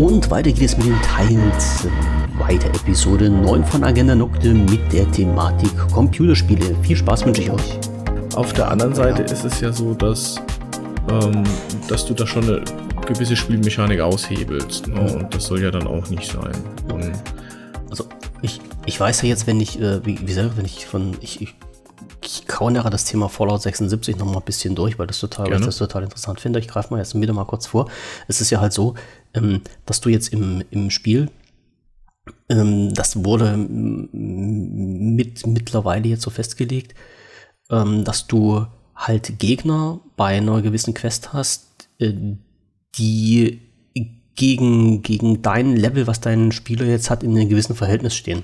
Und weiter geht es mit dem Teil 2 der Episode 9 von Agenda Nocte mit der Thematik Computerspiele. Viel Spaß wünsche ich euch. Auf der anderen Seite ist es ja so, dass, ähm, dass du da schon eine gewisse Spielmechanik aushebelst. Ne? Und das soll ja dann auch nicht sein. Und also ich, ich weiß ja jetzt, wenn ich, äh, wie, wie gesagt, wenn ich von, ich, ich, ich kaunere das Thema Fallout 76 noch mal ein bisschen durch, weil das total, weil ich das total interessant finde. Ich greife mal jetzt wieder mal kurz vor. Es ist ja halt so, ähm, dass du jetzt im, im Spiel ähm, das wurde mit mittlerweile jetzt so festgelegt, ähm, dass du halt Gegner bei einer gewissen Quest hast, äh, die gegen, gegen dein Level, was dein Spieler jetzt hat, in einem gewissen Verhältnis stehen.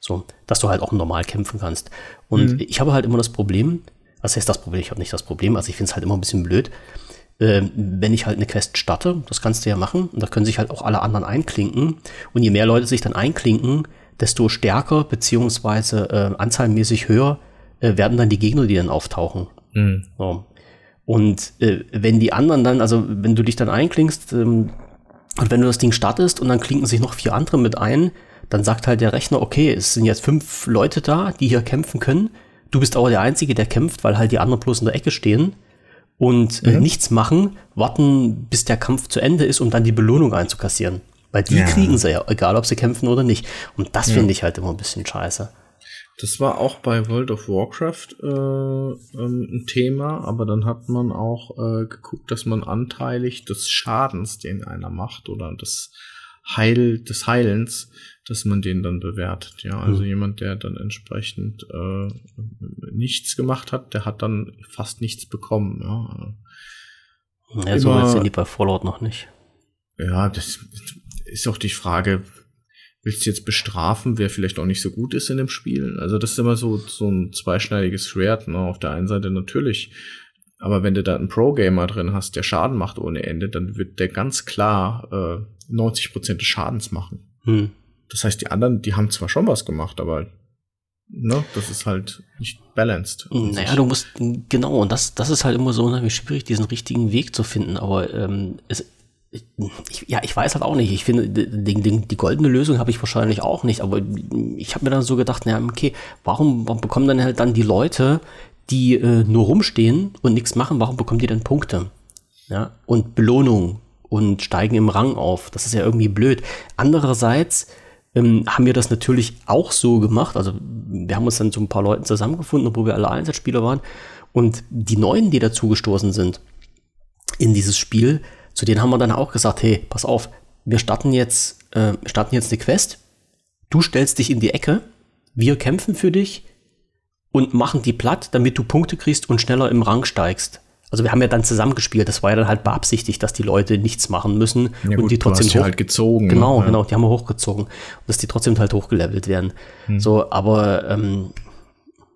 So, dass du halt auch normal kämpfen kannst. Und mhm. ich habe halt immer das Problem, was heißt das Problem? Ich habe nicht das Problem, also ich finde es halt immer ein bisschen blöd, äh, wenn ich halt eine Quest starte, das kannst du ja machen, und da können sich halt auch alle anderen einklinken. Und je mehr Leute sich dann einklinken, desto stärker beziehungsweise äh, anzahlmäßig höher äh, werden dann die Gegner, die dann auftauchen. Mhm. So. Und äh, wenn die anderen dann, also wenn du dich dann einklingst ähm, und wenn du das Ding startest und dann klinken sich noch vier andere mit ein, dann sagt halt der Rechner, okay, es sind jetzt fünf Leute da, die hier kämpfen können. Du bist aber der Einzige, der kämpft, weil halt die anderen bloß in der Ecke stehen und äh, mhm. nichts machen, warten, bis der Kampf zu Ende ist, um dann die Belohnung einzukassieren. Weil die ja. kriegen sie ja, egal ob sie kämpfen oder nicht. Und das ja. finde ich halt immer ein bisschen scheiße. Das war auch bei World of Warcraft äh, ähm, ein Thema, aber dann hat man auch äh, geguckt, dass man anteilig des Schadens, den einer macht, oder des Heil, des Heilens, dass man den dann bewertet. Ja, also mhm. jemand, der dann entsprechend äh, nichts gemacht hat, der hat dann fast nichts bekommen. Ja, ja so weit sind die bei Fallout noch nicht. Ja, das ist auch die Frage, willst du jetzt bestrafen, wer vielleicht auch nicht so gut ist in dem Spiel? Also das ist immer so, so ein zweischneidiges Schwert. Ne? Auf der einen Seite natürlich, aber wenn du da einen Pro-Gamer drin hast, der Schaden macht ohne Ende, dann wird der ganz klar äh, 90% des Schadens machen. Hm. Das heißt, die anderen, die haben zwar schon was gemacht, aber ne, das ist halt nicht balanced. Naja, du musst, genau, und das, das ist halt immer so unheimlich schwierig, diesen richtigen Weg zu finden. Aber ähm, es, ich, ja, ich weiß halt auch nicht. Ich finde, die, die, die goldene Lösung habe ich wahrscheinlich auch nicht. Aber ich habe mir dann so gedacht, na okay, warum, warum bekommen dann halt dann die Leute, die äh, nur rumstehen und nichts machen, warum bekommen die dann Punkte? Ja, und Belohnung und steigen im Rang auf. Das ist ja irgendwie blöd. Andererseits ähm, haben wir das natürlich auch so gemacht. Also wir haben uns dann so ein paar Leuten zusammengefunden, obwohl wir alle Einsatzspieler waren. Und die Neuen, die dazugestoßen sind in dieses Spiel, zu denen haben wir dann auch gesagt, hey, pass auf, wir starten jetzt, äh, starten jetzt eine Quest. Du stellst dich in die Ecke, wir kämpfen für dich und machen die platt, damit du Punkte kriegst und schneller im Rang steigst. Also wir haben ja dann zusammengespielt, das war ja dann halt beabsichtigt, dass die Leute nichts machen müssen ja, und gut, die trotzdem hoch halt gezogen. Genau, ja. genau, die haben wir hochgezogen und dass die trotzdem halt hochgelevelt werden. Hm. So, aber ähm,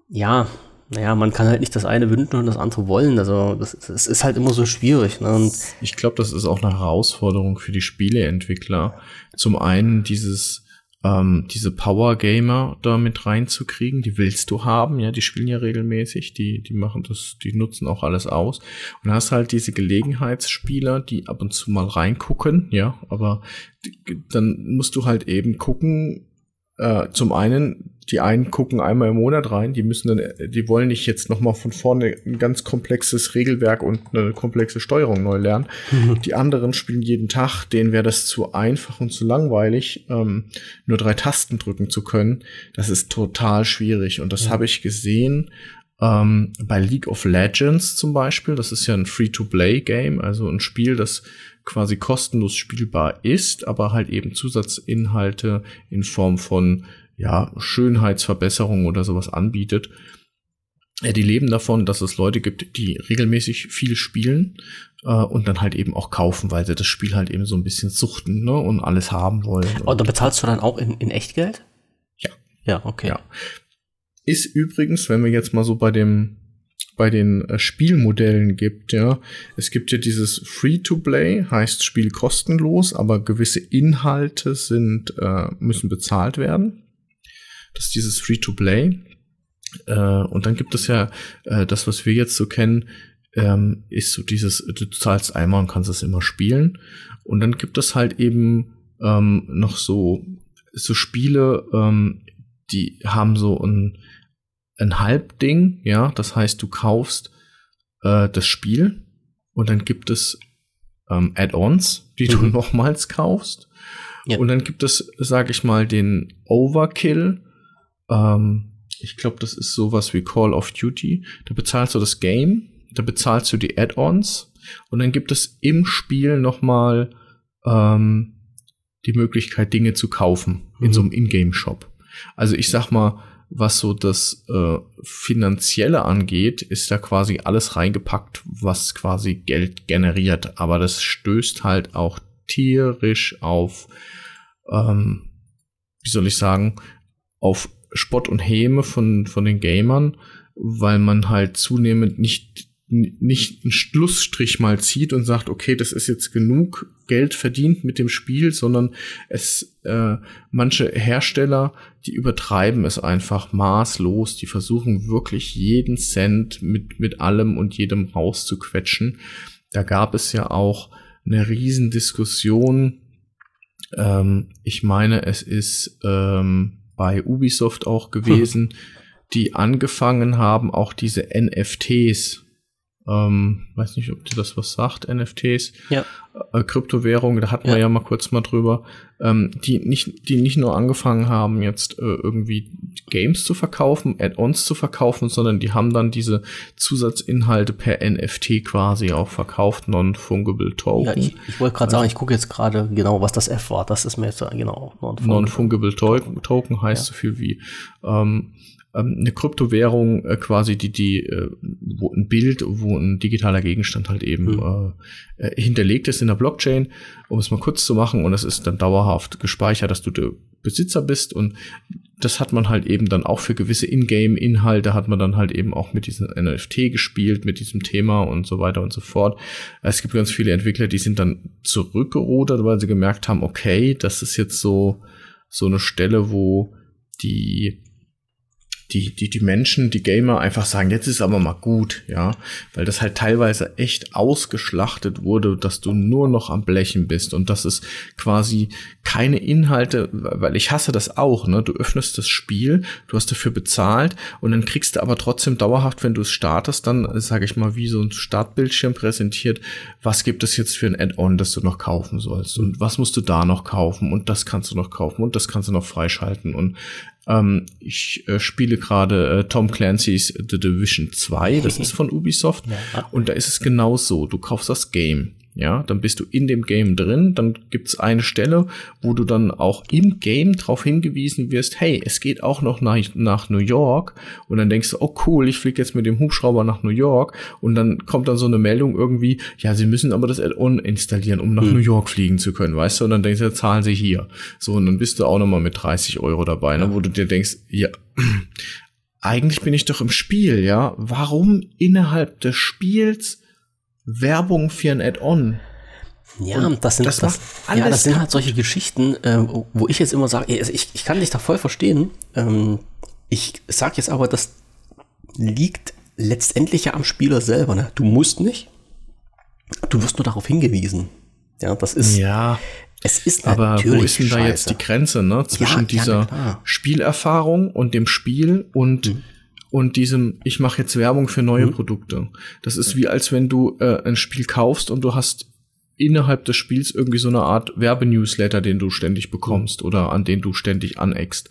ja, naja, man kann halt nicht das eine wünschen und das andere wollen. Also das, das ist halt immer so schwierig. Ne? Und ich glaube, das ist auch eine Herausforderung für die Spieleentwickler. Zum einen dieses ähm, diese Power Gamer da mit reinzukriegen, die willst du haben, ja, die spielen ja regelmäßig, die, die machen das, die nutzen auch alles aus. Und hast halt diese Gelegenheitsspieler, die ab und zu mal reingucken, ja, aber die, dann musst du halt eben gucken, äh, zum einen, die einen gucken einmal im Monat rein, die müssen dann, die wollen nicht jetzt nochmal von vorne ein ganz komplexes Regelwerk und eine komplexe Steuerung neu lernen. Mhm. Die anderen spielen jeden Tag, denen wäre das zu einfach und zu langweilig, ähm, nur drei Tasten drücken zu können. Das ist total schwierig und das mhm. habe ich gesehen ähm, bei League of Legends zum Beispiel. Das ist ja ein Free-to-Play-Game, also ein Spiel, das quasi kostenlos spielbar ist, aber halt eben Zusatzinhalte in Form von ja, Schönheitsverbesserungen oder sowas anbietet. Ja, die leben davon, dass es Leute gibt, die regelmäßig viel spielen äh, und dann halt eben auch kaufen, weil sie das Spiel halt eben so ein bisschen suchten ne, und alles haben wollen. Und da bezahlst du dann auch in, in Echtgeld? Ja. Ja, okay. Ja. Ist übrigens, wenn wir jetzt mal so bei dem bei den äh, Spielmodellen gibt, ja. Es gibt ja dieses Free-to-Play, heißt Spiel kostenlos, aber gewisse Inhalte sind, äh, müssen bezahlt werden. Das ist dieses Free-to-Play. Äh, und dann gibt es ja äh, das, was wir jetzt so kennen, ähm, ist so dieses, du zahlst einmal und kannst es immer spielen. Und dann gibt es halt eben ähm, noch so, so Spiele, ähm, die haben so ein, ein Halbding, ja, das heißt, du kaufst äh, das Spiel und dann gibt es ähm, Add-ons, die mhm. du nochmals kaufst. Ja. Und dann gibt es, sage ich mal, den Overkill. Ähm, ich glaube, das ist sowas wie Call of Duty. Da bezahlst du das Game, da bezahlst du die Add-ons und dann gibt es im Spiel nochmal ähm, die Möglichkeit, Dinge zu kaufen mhm. in so einem Ingame-Shop. Also ich sag mal, was so das äh, Finanzielle angeht, ist da quasi alles reingepackt, was quasi Geld generiert. Aber das stößt halt auch tierisch auf, ähm, wie soll ich sagen, auf Spott und Häme von, von den Gamern, weil man halt zunehmend nicht nicht einen Schlussstrich mal zieht und sagt, okay, das ist jetzt genug Geld verdient mit dem Spiel, sondern es äh, manche Hersteller, die übertreiben es einfach maßlos, die versuchen wirklich jeden Cent mit mit allem und jedem rauszuquetschen. Da gab es ja auch eine Riesendiskussion. Ähm, ich meine, es ist ähm, bei Ubisoft auch gewesen, hm. die angefangen haben, auch diese NFTs ähm, weiß nicht, ob dir das was sagt, NFTs, ja. äh, Kryptowährungen, da hatten ja. wir ja mal kurz mal drüber, ähm, die nicht, die nicht nur angefangen haben, jetzt äh, irgendwie Games zu verkaufen, Add-ons zu verkaufen, sondern die haben dann diese Zusatzinhalte per NFT quasi auch verkauft, Non-Fungible Token. Ja, ich, ich wollte gerade also, sagen, ich gucke jetzt gerade genau, was das F war. Das ist mir jetzt genau Non-Fungible non Token. Token heißt ja. so viel wie ähm, ähm, eine Kryptowährung äh, quasi, die, die, äh, wo ein Bild, wo ein digitaler Gegenstand halt eben mhm. äh, hinterlegt ist in der Blockchain, um es mal kurz zu machen, und das ist dann dauerhaft gespeichert, dass du der Besitzer bist und das hat man halt eben dann auch für gewisse Ingame-Inhalte hat man dann halt eben auch mit diesem NFT gespielt, mit diesem Thema und so weiter und so fort. Es gibt ganz viele Entwickler, die sind dann zurückgerudert, weil sie gemerkt haben, okay, das ist jetzt so, so eine Stelle, wo die die, die, die Menschen, die Gamer einfach sagen, jetzt ist aber mal gut, ja, weil das halt teilweise echt ausgeschlachtet wurde, dass du nur noch am Blechen bist. Und dass es quasi keine Inhalte, weil ich hasse das auch, ne, du öffnest das Spiel, du hast dafür bezahlt und dann kriegst du aber trotzdem dauerhaft, wenn du es startest, dann, sage ich mal, wie so ein Startbildschirm präsentiert, was gibt es jetzt für ein Add-on, das du noch kaufen sollst? Und was musst du da noch kaufen? Und das kannst du noch kaufen und das kannst du noch freischalten. Und ähm, ich äh, spiele gerade äh, Tom Clancy's The Division 2, das ist von Ubisoft. Ja. Und da ist es genau so. Du kaufst das Game. Ja, dann bist du in dem Game drin, dann gibt's eine Stelle, wo du dann auch im Game darauf hingewiesen wirst, hey, es geht auch noch nach, nach New York. Und dann denkst du, oh cool, ich fliege jetzt mit dem Hubschrauber nach New York. Und dann kommt dann so eine Meldung irgendwie, ja, sie müssen aber das Add-on installieren, um nach hm. New York fliegen zu können, weißt du, und dann denkst du, zahlen sie hier. So, und dann bist du auch nochmal mit 30 Euro dabei, ne, wo du dir denkst, ja, eigentlich bin ich doch im Spiel, ja, warum innerhalb des Spiels Werbung für ein Add-on. Ja, und das sind, das, das ja, das sind halt solche Geschichten, äh, wo ich jetzt immer sage, ich, ich kann dich da voll verstehen. Ähm, ich sag jetzt aber, das liegt letztendlich ja am Spieler selber. Ne? Du musst nicht, du wirst nur darauf hingewiesen. Ja, das ist. Ja. Es ist aber wo ist denn da Scheiße. jetzt die Grenze ne, zwischen ja, dieser ja, Spielerfahrung und dem Spiel und mhm und diesem, ich mache jetzt Werbung für neue mhm. Produkte. Das ist wie als wenn du äh, ein Spiel kaufst und du hast innerhalb des Spiels irgendwie so eine Art Werbenewsletter, den du ständig bekommst oder an den du ständig aneckst.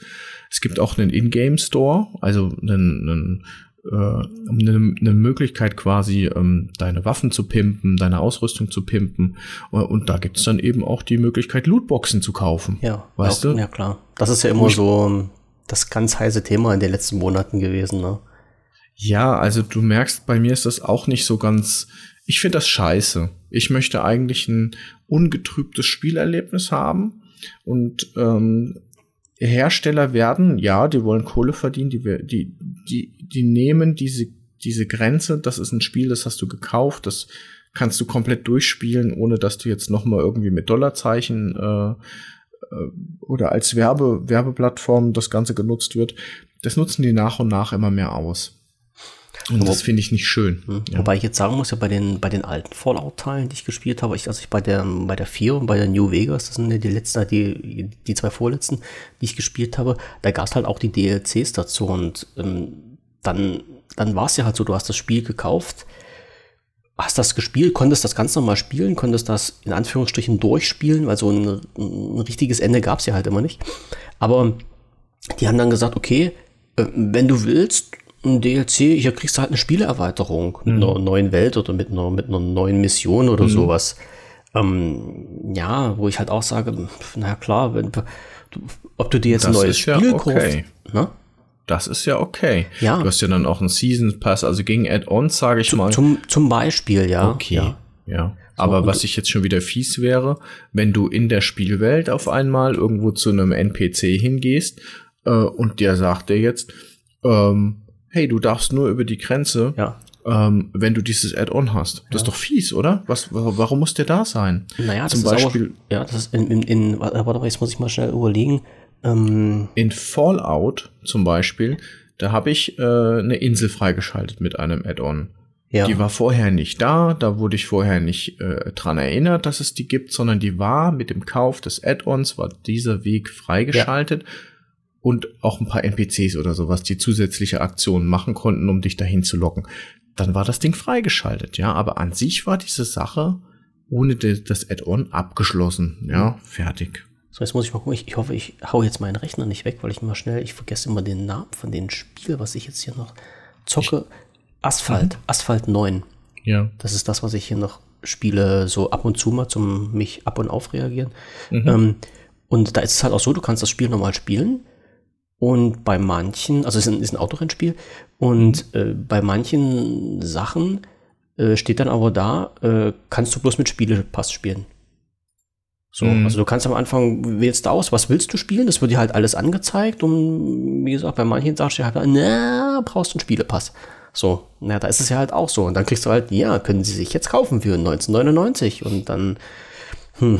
Es gibt auch einen Ingame Store, also einen, einen äh, eine, eine Möglichkeit quasi, ähm, deine Waffen zu pimpen, deine Ausrüstung zu pimpen. Und da gibt's dann eben auch die Möglichkeit, Lootboxen zu kaufen. Ja, weißt ja, du? Ja, klar. Das ist ja immer so das ganz heiße Thema in den letzten Monaten gewesen, ne? Ja, also du merkst, bei mir ist das auch nicht so ganz. Ich finde das scheiße. Ich möchte eigentlich ein ungetrübtes Spielerlebnis haben. Und ähm, Hersteller werden, ja, die wollen Kohle verdienen, die, die, die, die nehmen diese, diese Grenze, das ist ein Spiel, das hast du gekauft, das kannst du komplett durchspielen, ohne dass du jetzt noch mal irgendwie mit Dollarzeichen äh, oder als Werbe, Werbeplattform das Ganze genutzt wird, das nutzen die nach und nach immer mehr aus. Und das finde ich nicht schön. Hm. Ja. Wobei ich jetzt sagen muss, ja bei den, bei den alten Fallout-Teilen, die ich gespielt habe, ich, also ich bei der, bei der 4 und bei der New Vegas, das sind ja die letzten, die, die zwei vorletzten, die ich gespielt habe, da gab es halt auch die DLCs dazu und ähm, dann, dann war es ja halt so, du hast das Spiel gekauft, hast das gespielt, konntest das ganz normal spielen, konntest das in Anführungsstrichen durchspielen, weil so ein, ein richtiges Ende gab es ja halt immer nicht. Aber die haben dann gesagt, okay, äh, wenn du willst, ein DLC, hier kriegst du halt eine Spieleerweiterung mhm. mit einer neuen Welt oder mit einer, mit einer neuen Mission oder mhm. sowas. Ähm, ja, wo ich halt auch sage, na klar, wenn, ob du dir jetzt das ein neues Spiel ja okay. kaufst, ne? Das ist ja okay. Ja. Du hast ja dann auch einen Season Pass, also gegen Add-ons, sage ich zum, mal. Zum, zum Beispiel, ja. Okay. Ja. ja. Aber so, was ich jetzt schon wieder fies wäre, wenn du in der Spielwelt auf einmal irgendwo zu einem NPC hingehst äh, und der sagt dir jetzt, ähm, hey, du darfst nur über die Grenze, ja. ähm, wenn du dieses Add-on hast. Das ja. ist doch fies, oder? Was, warum muss der da sein? Naja, Zum das Beispiel, ist aber, ja, das ist in, in, in warte mal, jetzt muss ich mal schnell überlegen. Ähm, in Fallout zum Beispiel, da habe ich äh, eine Insel freigeschaltet mit einem Add-on. Ja. Die war vorher nicht da, da wurde ich vorher nicht äh, dran erinnert, dass es die gibt, sondern die war mit dem Kauf des Add-ons, war dieser Weg freigeschaltet. Ja und auch ein paar NPCs oder sowas, die zusätzliche Aktionen machen konnten, um dich dahin zu locken. Dann war das Ding freigeschaltet, ja. Aber an sich war diese Sache ohne das Add-on abgeschlossen, ja, fertig. So, jetzt muss ich mal gucken. Ich, ich, hoffe, ich hau jetzt meinen Rechner nicht weg, weil ich immer schnell, ich vergesse immer den Namen von dem Spiel, was ich jetzt hier noch zocke. Asphalt, mhm. Asphalt 9. Ja. Das ist das, was ich hier noch spiele, so ab und zu mal zum mich ab und auf reagieren. Mhm. Ähm, und da ist es halt auch so, du kannst das Spiel normal spielen und bei manchen, also es ist ein, ist ein Autorennspiel, und mhm. äh, bei manchen Sachen äh, steht dann aber da, äh, kannst du bloß mit Spielepass spielen. So, mhm. also du kannst am Anfang wählst du aus, was willst du spielen? Das wird dir halt alles angezeigt und wie gesagt, bei manchen sagst du halt, na, brauchst du einen Spielepass. So, na, da ist es ja halt auch so. Und dann kriegst du halt, ja, können sie sich jetzt kaufen für 1999 und dann, hm,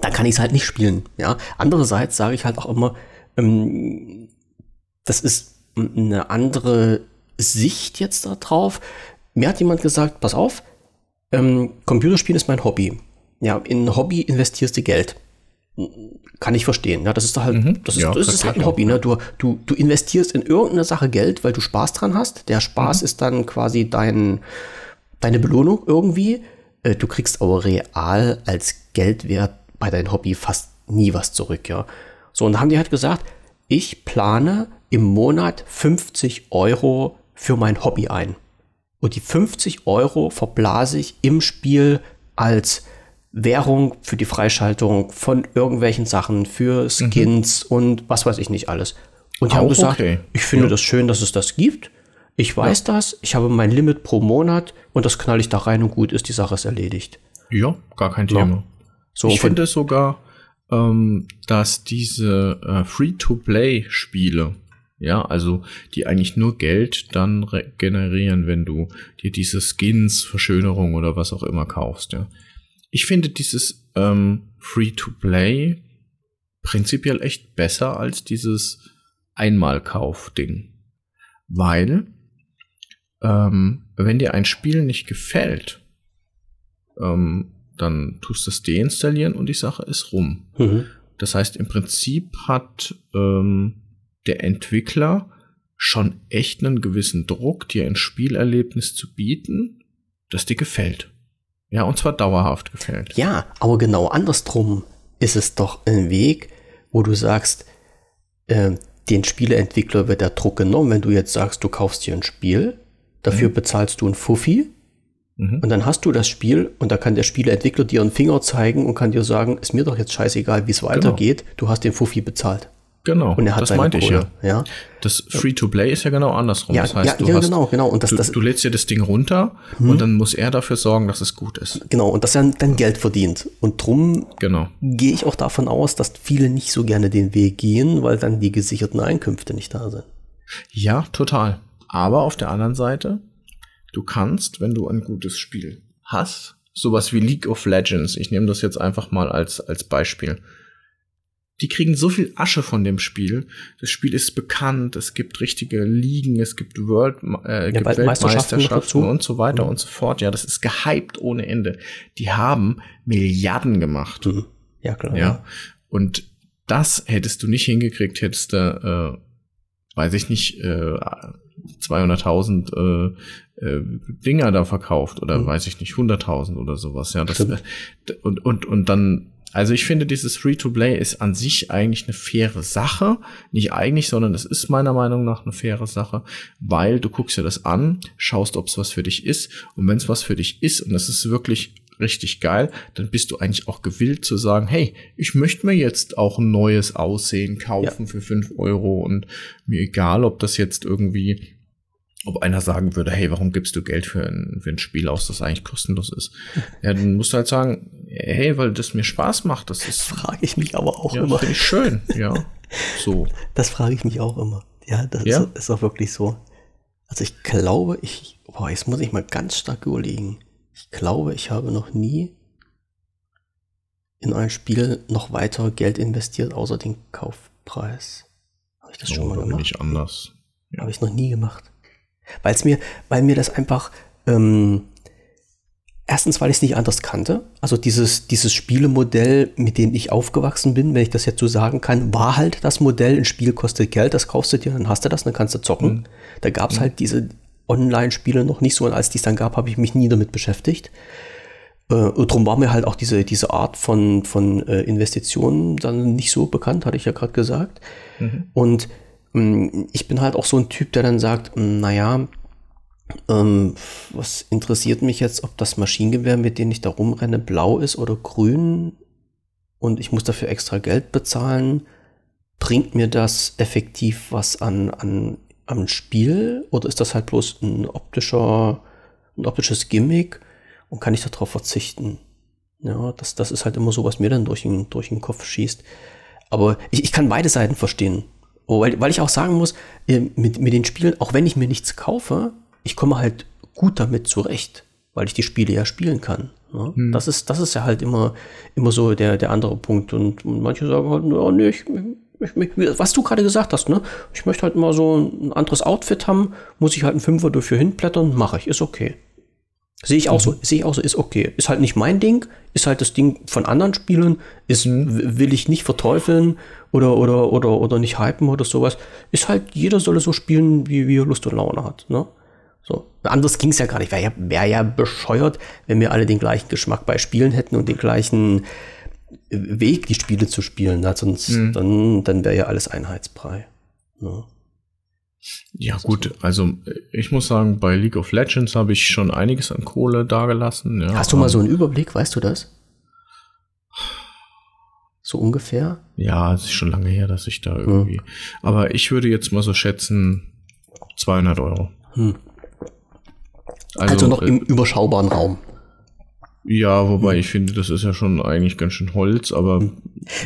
dann kann ich es halt nicht spielen. Ja, andererseits sage ich halt auch immer, ähm, das ist eine andere Sicht jetzt darauf. Mir hat jemand gesagt, pass auf, ähm, Computerspielen ist mein Hobby. Ja, in Hobby investierst du Geld. Kann ich verstehen. Ja, das ist halt, mhm. das ist, ja, das ist halt ein Hobby. Ne? Du, du, du investierst in irgendeine Sache Geld, weil du Spaß dran hast. Der Spaß mhm. ist dann quasi dein, deine Belohnung irgendwie. Äh, du kriegst aber real als Geldwert bei deinem Hobby fast nie was zurück. Ja. So, und da haben die halt gesagt, ich plane im Monat 50 Euro für mein Hobby ein. Und die 50 Euro verblase ich im Spiel als Währung für die Freischaltung von irgendwelchen Sachen, für Skins mhm. und was weiß ich nicht alles. Und die haben gesagt, okay. ich finde ja. das schön, dass es das gibt. Ich weiß ja. das, ich habe mein Limit pro Monat und das knall ich da rein und gut ist, die Sache ist erledigt. Ja, gar kein Thema. Ja. So, ich finde es sogar ähm, dass diese äh, Free-to-Play-Spiele, ja, also die eigentlich nur Geld dann generieren, wenn du dir diese Skins, Verschönerung oder was auch immer kaufst, ja. Ich finde dieses ähm, Free-to-Play prinzipiell echt besser als dieses Einmalkauf-Ding. Weil, ähm, wenn dir ein Spiel nicht gefällt, ähm, dann tust du es deinstallieren und die Sache ist rum. Mhm. Das heißt, im Prinzip hat ähm, der Entwickler schon echt einen gewissen Druck, dir ein Spielerlebnis zu bieten, das dir gefällt. Ja, und zwar dauerhaft gefällt. Ja, aber genau andersrum ist es doch ein Weg, wo du sagst, äh, den Spieleentwickler wird der Druck genommen, wenn du jetzt sagst, du kaufst dir ein Spiel, dafür mhm. bezahlst du ein Fuffi Mhm. Und dann hast du das Spiel und da kann der Spieleentwickler dir einen Finger zeigen und kann dir sagen, ist mir doch jetzt scheißegal, wie es weitergeht, genau. du hast den Fuffi bezahlt. Genau, und er hat das meinte ich ja. ja. Das Free-to-Play ist ja genau andersrum. Ja, das heißt, ja, du, ja, hast, genau, genau. Und das, du, das, du lädst dir das Ding runter hm. und dann muss er dafür sorgen, dass es gut ist. Genau, und dass er dann Geld verdient. Und drum genau. gehe ich auch davon aus, dass viele nicht so gerne den Weg gehen, weil dann die gesicherten Einkünfte nicht da sind. Ja, total. Aber auf der anderen Seite, Du kannst, wenn du ein gutes Spiel hast, sowas wie League of Legends, ich nehme das jetzt einfach mal als, als Beispiel, die kriegen so viel Asche von dem Spiel. Das Spiel ist bekannt, es gibt richtige Ligen, es gibt World, äh, ja, gibt Weltmeisterschaften und so weiter mhm. und so fort. Ja, das ist gehypt ohne Ende. Die haben Milliarden gemacht. Mhm. Ja, klar. Ja. Und das hättest du nicht hingekriegt, hättest du, äh, weiß ich nicht, äh, 200.000 äh, äh, Dinger da verkauft oder mhm. weiß ich nicht, 100.000 oder sowas. Ja, das, äh, und, und, und dann also ich finde, dieses Free-to-Play ist an sich eigentlich eine faire Sache. Nicht eigentlich, sondern es ist meiner Meinung nach eine faire Sache, weil du guckst dir das an, schaust, ob es was für dich ist. Und wenn es was für dich ist und es ist wirklich richtig geil, dann bist du eigentlich auch gewillt zu sagen, hey, ich möchte mir jetzt auch ein neues Aussehen kaufen ja. für fünf Euro und mir egal, ob das jetzt irgendwie ob einer sagen würde, hey, warum gibst du Geld für ein, für ein Spiel aus, das eigentlich kostenlos ist? Ja, dann musst du halt sagen, hey, weil das mir Spaß macht. Das ist. Frage ich mich aber auch ja, immer. Finde ich schön, ja. So. Das frage ich mich auch immer. Ja, das ja? Ist, ist auch wirklich so. Also ich glaube, ich, boah, jetzt muss ich mal ganz stark überlegen. Ich glaube, ich habe noch nie in ein Spiel noch weiter Geld investiert, außer den Kaufpreis. Habe ich das schon oh, mal gemacht? Nicht anders. Ja. Habe ich noch nie gemacht. Weil es mir, weil mir das einfach, ähm, erstens, weil ich es nicht anders kannte. Also dieses, dieses Spielemodell, mit dem ich aufgewachsen bin, wenn ich das jetzt so sagen kann, war halt das Modell, ein Spiel kostet Geld, das kaufst du dir, dann hast du das, dann kannst du zocken. Mhm. Da gab es mhm. halt diese Online-Spiele noch nicht so und als die es dann gab, habe ich mich nie damit beschäftigt. Äh, und darum war mir halt auch diese, diese Art von, von äh, Investitionen dann nicht so bekannt, hatte ich ja gerade gesagt. Mhm. Und ich bin halt auch so ein Typ, der dann sagt, hm, naja, ähm, was interessiert mich jetzt, ob das Maschinengewehr, mit dem ich da rumrenne, blau ist oder grün und ich muss dafür extra Geld bezahlen? Bringt mir das effektiv was an, an, am Spiel oder ist das halt bloß ein optischer, ein optisches Gimmick und kann ich darauf verzichten? Ja, das, das ist halt immer so, was mir dann durch den, durch den Kopf schießt. Aber ich, ich kann beide Seiten verstehen. Oh, weil, weil ich auch sagen muss, äh, mit, mit den Spielen, auch wenn ich mir nichts kaufe, ich komme halt gut damit zurecht, weil ich die Spiele ja spielen kann. Ne? Hm. Das, ist, das ist ja halt immer, immer so der, der andere Punkt. Und, und manche sagen halt, ja, nee, ich, ich, ich, was du gerade gesagt hast, ne? Ich möchte halt mal so ein anderes Outfit haben, muss ich halt einen Fünfer dafür hinblättern, mache ich, ist okay. Sehe ich auch mhm. so, sehe ich auch so, ist okay. Ist halt nicht mein Ding, ist halt das Ding von anderen Spielen, ist, mhm. will ich nicht verteufeln oder, oder, oder, oder nicht hypen oder sowas. Ist halt, jeder soll so spielen, wie, wie er Lust und Laune hat, ne? So. Anders ging es ja gar nicht. Wäre ja, wär ja bescheuert, wenn wir alle den gleichen Geschmack bei Spielen hätten und den gleichen Weg, die Spiele zu spielen. Na, sonst, mhm. dann, dann wäre ja alles Einheitsbrei. Ne? Ja, gut, also ich muss sagen, bei League of Legends habe ich schon einiges an Kohle dagelassen. Ja. Hast du mal so einen Überblick, weißt du das? So ungefähr? Ja, es ist schon lange her, dass ich da irgendwie. Hm. Aber ich würde jetzt mal so schätzen 200 Euro. Hm. Also, also, noch äh, im überschaubaren Raum. Ja, wobei hm. ich finde, das ist ja schon eigentlich ganz schön Holz, aber hm.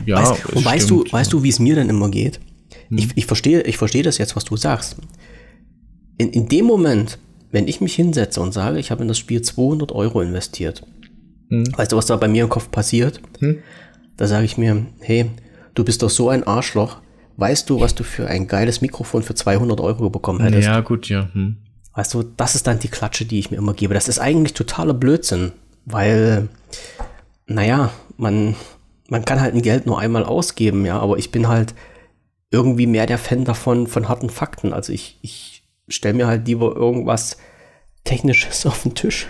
ja. Weißt, und weißt du, weißt du, wie es mir denn immer geht? Hm. Ich, ich verstehe, ich verstehe das jetzt, was du sagst. In, in dem Moment, wenn ich mich hinsetze und sage, ich habe in das Spiel 200 Euro investiert, hm. weißt du, was da bei mir im Kopf passiert? Hm. Da sage ich mir, hey, du bist doch so ein Arschloch. Weißt du, was du für ein geiles Mikrofon für 200 Euro bekommen hättest? Ja, gut, ja. Hm. Weißt du, das ist dann die Klatsche, die ich mir immer gebe. Das ist eigentlich totaler Blödsinn, weil, naja, man, man kann halt ein Geld nur einmal ausgeben, ja, aber ich bin halt irgendwie mehr der Fan davon, von harten Fakten. Also ich, ich stelle mir halt lieber irgendwas Technisches auf den Tisch,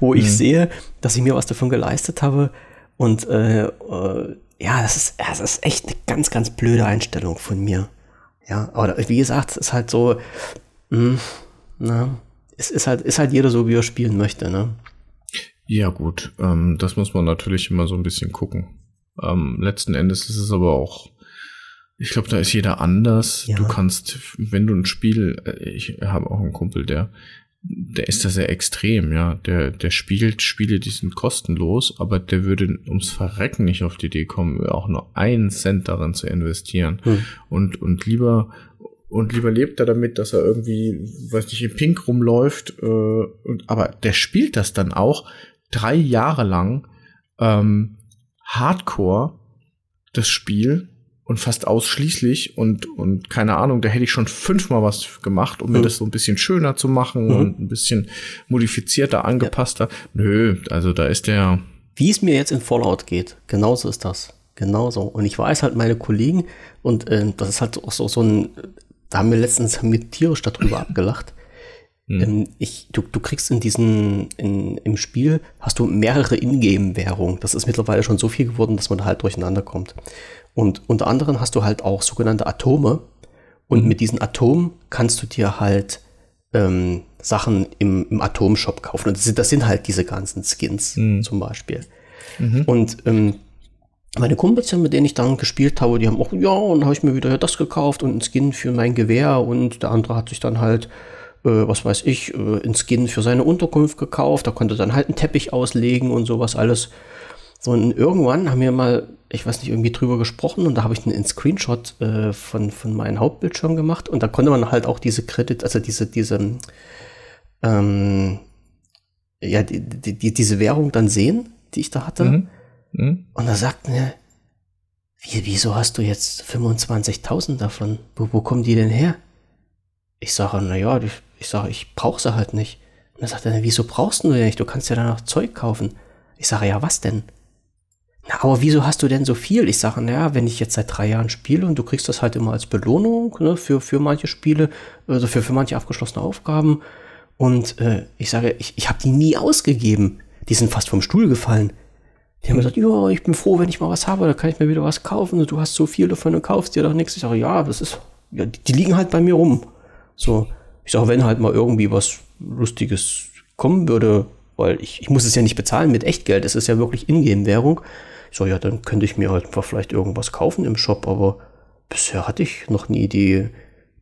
wo ich mhm. sehe, dass ich mir was davon geleistet habe. Und äh, äh, ja, das ist, das ist echt eine ganz, ganz blöde Einstellung von mir. Ja, aber wie gesagt, es ist halt so, mh, hm, na, es ist halt, ist halt jeder so, wie er spielen möchte, ne? Ja, gut, ähm, das muss man natürlich immer so ein bisschen gucken. Ähm, letzten Endes ist es aber auch ich glaube, da ist jeder anders. Ja. Du kannst, wenn du ein Spiel, äh, ich habe auch einen Kumpel, der, der ist da sehr extrem, ja. Der, der spielt Spiele, die sind kostenlos, aber der würde ums Verrecken nicht auf die Idee kommen, auch nur einen Cent darin zu investieren. Hm. Und, und lieber, und lieber lebt er damit, dass er irgendwie, weiß nicht, in Pink rumläuft, äh, und, aber der spielt das dann auch drei Jahre lang ähm, Hardcore das Spiel und fast ausschließlich und, und keine Ahnung, da hätte ich schon fünfmal was gemacht, um mhm. mir das so ein bisschen schöner zu machen mhm. und ein bisschen modifizierter, angepasster. Ja. Nö, also da ist der. Wie es mir jetzt in Fallout geht, genauso ist das. Genauso. Und ich weiß halt, meine Kollegen, und äh, das ist halt auch so, so ein, da haben wir letztens mit tierisch darüber abgelacht. Mhm. Ähm, ich, du, du kriegst in diesen, in, im Spiel, hast du mehrere Ingame-Währungen. Das ist mittlerweile schon so viel geworden, dass man halt durcheinander kommt. Und unter anderem hast du halt auch sogenannte Atome. Und mhm. mit diesen Atomen kannst du dir halt ähm, Sachen im, im Atomshop kaufen. Und das sind, das sind halt diese ganzen Skins mhm. zum Beispiel. Mhm. Und ähm, meine Kumpels, mit denen ich dann gespielt habe, die haben auch, ja, und habe ich mir wieder das gekauft und einen Skin für mein Gewehr und der andere hat sich dann halt, äh, was weiß ich, äh, einen Skin für seine Unterkunft gekauft. Da konnte dann halt einen Teppich auslegen und sowas alles. So, und irgendwann haben wir mal, ich weiß nicht, irgendwie drüber gesprochen und da habe ich einen Screenshot äh, von, von meinem Hauptbildschirm gemacht und da konnte man halt auch diese Kredit, also diese, diese, ähm, ja, die, die, diese Währung dann sehen, die ich da hatte. Mhm. Mhm. Und da sagt mir, wie, wieso hast du jetzt 25.000 davon? Wo, wo kommen die denn her? Ich sage, naja, ich, ich sage, ich brauche sie halt nicht. Und er sagt er, wieso brauchst du die nicht? Du kannst ja danach Zeug kaufen. Ich sage, ja, was denn? Aber wieso hast du denn so viel? Ich sage, naja, wenn ich jetzt seit drei Jahren spiele und du kriegst das halt immer als Belohnung ne, für, für manche Spiele, also für, für manche abgeschlossene Aufgaben. Und äh, ich sage, ich, ich habe die nie ausgegeben. Die sind fast vom Stuhl gefallen. Die haben gesagt, ja, ich bin froh, wenn ich mal was habe, da kann ich mir wieder was kaufen. Du hast so viel davon und kaufst dir doch nichts. Ich sage, ja, das ist, ja, die, die liegen halt bei mir rum. So, ich sage, wenn halt mal irgendwie was Lustiges kommen würde, weil ich, ich muss es ja nicht bezahlen mit Echtgeld, es ist ja wirklich Ingame-Währung, so, ja, dann könnte ich mir halt einfach vielleicht irgendwas kaufen im Shop, aber bisher hatte ich noch nie die,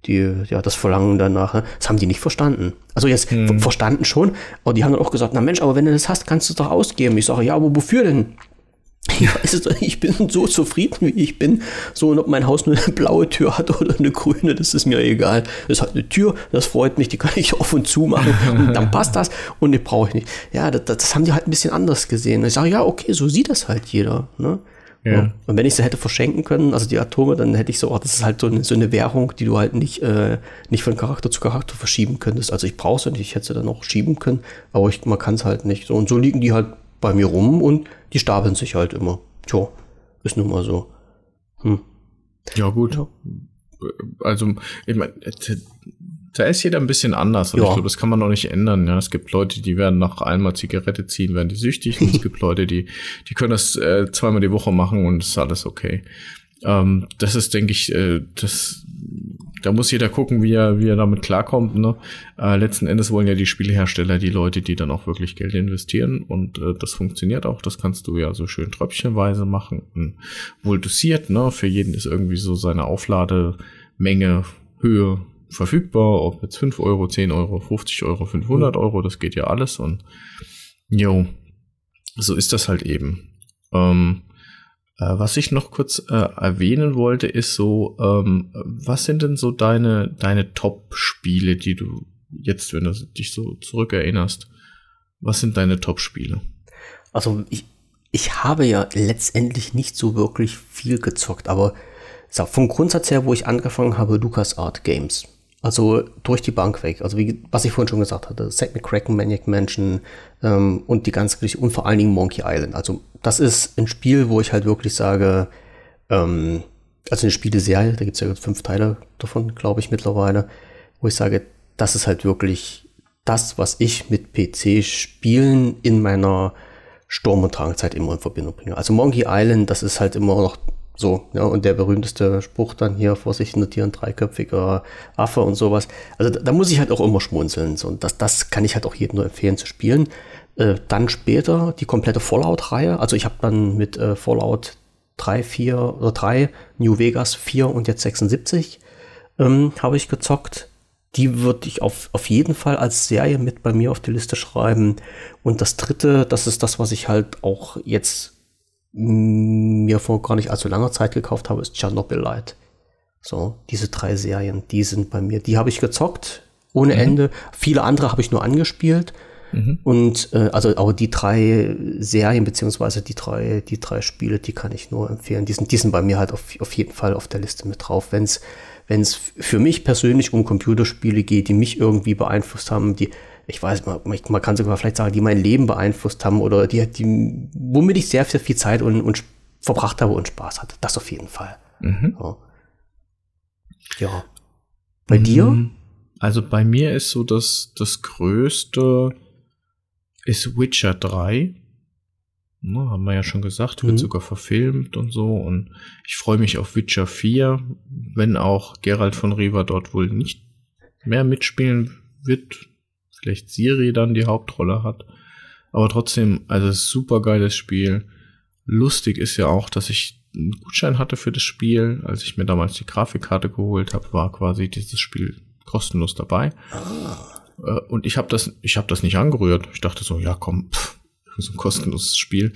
die, ja, das Verlangen danach. Ne? Das haben die nicht verstanden. Also jetzt hm. verstanden schon, aber die haben dann auch gesagt, na Mensch, aber wenn du das hast, kannst du es doch ausgeben. Ich sage, ja, aber wofür denn? Ich weiß es ich bin so zufrieden, wie ich bin. So, und ob mein Haus nur eine blaue Tür hat oder eine grüne, das ist mir egal. Es hat eine Tür, das freut mich, die kann ich auf und zu machen. Und dann passt das und die brauche ich nicht. Ja, das, das, haben die halt ein bisschen anders gesehen. ich sage, ja, okay, so sieht das halt jeder. Ne? Ja. Und wenn ich sie hätte verschenken können, also die Atome, dann hätte ich so, oh, das ist halt so eine, so eine Währung, die du halt nicht, äh, nicht von Charakter zu Charakter verschieben könntest. Also ich brauche sie nicht, ich hätte sie dann auch schieben können, aber ich, man kann es halt nicht. So, und so liegen die halt bei mir rum und die stapeln sich halt immer. Tja, ist nun mal so. Hm. Ja, gut. Ja. Also, ich meine, da ist jeder ein bisschen anders. Und ja. ich glaube, das kann man noch nicht ändern. Ja, es gibt Leute, die werden nach einmal Zigarette ziehen, werden die süchtig. und es gibt Leute, die, die können das äh, zweimal die Woche machen und es ist alles okay. Ähm, das ist, denke ich, äh, das da muss jeder gucken, wie er, wie er damit klarkommt. Ne? Äh, letzten Endes wollen ja die Spielehersteller die Leute, die dann auch wirklich Geld investieren und äh, das funktioniert auch. Das kannst du ja so schön tröpfchenweise machen, und wohl dosiert. Ne? Für jeden ist irgendwie so seine Auflademenge, Höhe verfügbar, ob jetzt 5 Euro, 10 Euro, 50 Euro, 500 Euro, das geht ja alles und jo, so ist das halt eben. Ähm, äh, was ich noch kurz äh, erwähnen wollte, ist so, ähm, was sind denn so deine, deine Top-Spiele, die du jetzt, wenn du dich so zurückerinnerst, was sind deine Top-Spiele? Also ich, ich habe ja letztendlich nicht so wirklich viel gezockt, aber sag, vom Grundsatz her, wo ich angefangen habe, Lucas Art Games. Also durch die Bank weg. Also wie, was ich vorhin schon gesagt hatte, Zack McCracken, Maniac Mansion ähm, und die ganze Geschichte und vor allen Dingen Monkey Island. Also das ist ein Spiel, wo ich halt wirklich sage, ähm, also eine Spieleserie, da gibt es ja fünf Teile davon, glaube ich, mittlerweile, wo ich sage, das ist halt wirklich das, was ich mit PC-Spielen in meiner Sturm- und Tragenzeit immer in Verbindung bringe. Also Monkey Island, das ist halt immer noch so, ja, und der berühmteste Spruch dann hier, Vorsicht, notieren, dreiköpfiger Affe und sowas. Also da, da, muss ich halt auch immer schmunzeln. So, und das, das kann ich halt auch jedem nur empfehlen zu spielen. Äh, dann später die komplette Fallout-Reihe. Also ich habe dann mit äh, Fallout 3, 4 oder 3, New Vegas 4 und jetzt 76 ähm, habe ich gezockt. Die würde ich auf, auf jeden Fall als Serie mit bei mir auf die Liste schreiben. Und das dritte, das ist das, was ich halt auch jetzt mir vor gar nicht allzu langer Zeit gekauft habe, ist Chernobyl Light. So, diese drei Serien, die sind bei mir, die habe ich gezockt ohne mhm. Ende. Viele andere habe ich nur angespielt. Mhm. Und äh, also aber die drei Serien beziehungsweise die drei die drei Spiele, die kann ich nur empfehlen. Die sind, die sind bei mir halt auf, auf jeden Fall auf der Liste mit drauf. Wenn es wenn es für mich persönlich um Computerspiele geht, die mich irgendwie beeinflusst haben, die ich weiß, man, man kann sogar vielleicht sagen, die mein Leben beeinflusst haben oder die, die womit ich sehr, sehr viel Zeit und, und verbracht habe und Spaß hatte. Das auf jeden Fall. Mhm. Ja. ja. Bei mhm. dir? Also bei mir ist so das, das größte ist Witcher 3. Na, haben wir ja schon gesagt, wird mhm. sogar verfilmt und so. Und ich freue mich auf Witcher 4, wenn auch Gerald von Riva dort wohl nicht mehr mitspielen wird. Vielleicht Siri dann die Hauptrolle hat. Aber trotzdem, also super geiles Spiel. Lustig ist ja auch, dass ich einen Gutschein hatte für das Spiel. Als ich mir damals die Grafikkarte geholt habe, war quasi dieses Spiel kostenlos dabei. Ah. Und ich habe das, ich habe das nicht angerührt. Ich dachte so, ja komm, pff, so ein kostenloses Spiel.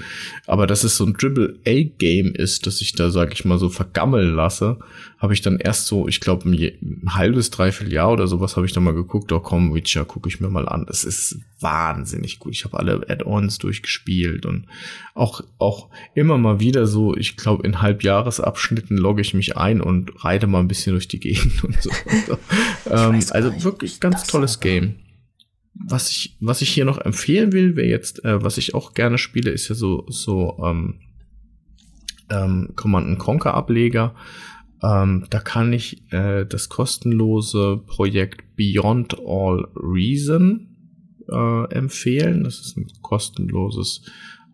Aber dass es so ein Triple A Game ist, dass ich da, sag ich mal, so vergammeln lasse, habe ich dann erst so, ich glaube, ein, ein, halbes, dreiviertel Jahr oder sowas habe ich dann mal geguckt. Oh komm, Witcher, gucke ich mir mal an. Das ist wahnsinnig gut. Ich habe alle Add-ons durchgespielt und auch, auch immer mal wieder so, ich glaube, in Halbjahresabschnitten logge ich mich ein und reite mal ein bisschen durch die Gegend und so. ähm, also wirklich ganz tolles Game was ich, was ich hier noch empfehlen will, wäre jetzt, äh, was ich auch gerne spiele, ist ja so, so ähm, ähm, Command Conquer Ableger. Ähm, da kann ich äh, das kostenlose Projekt Beyond All Reason äh, empfehlen. Das ist ein kostenloses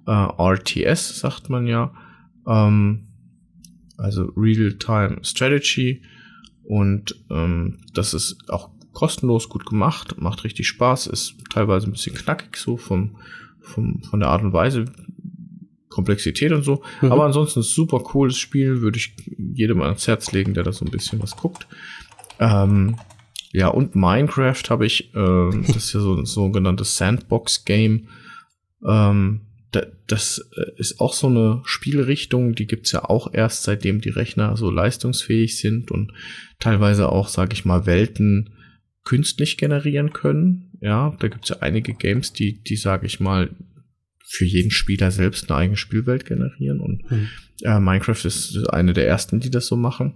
äh, RTS, sagt man ja. Ähm, also Real-Time Strategy. Und ähm, das ist auch kostenlos gut gemacht, macht richtig Spaß, ist teilweise ein bisschen knackig so vom, vom, von der Art und Weise, Komplexität und so. Mhm. Aber ansonsten ist super cooles Spiel, würde ich jedem ans Herz legen, der da so ein bisschen was guckt. Ähm, ja, und Minecraft habe ich, äh, das ist ja so ein sogenanntes Sandbox-Game. Ähm, da, das äh, ist auch so eine Spielrichtung, die gibt's ja auch erst seitdem die Rechner so leistungsfähig sind und teilweise auch, sage ich mal, Welten künstlich generieren können. Ja, da gibt es ja einige Games, die, die sage ich mal, für jeden Spieler selbst eine eigene Spielwelt generieren. Und mhm. äh, Minecraft ist eine der ersten, die das so machen.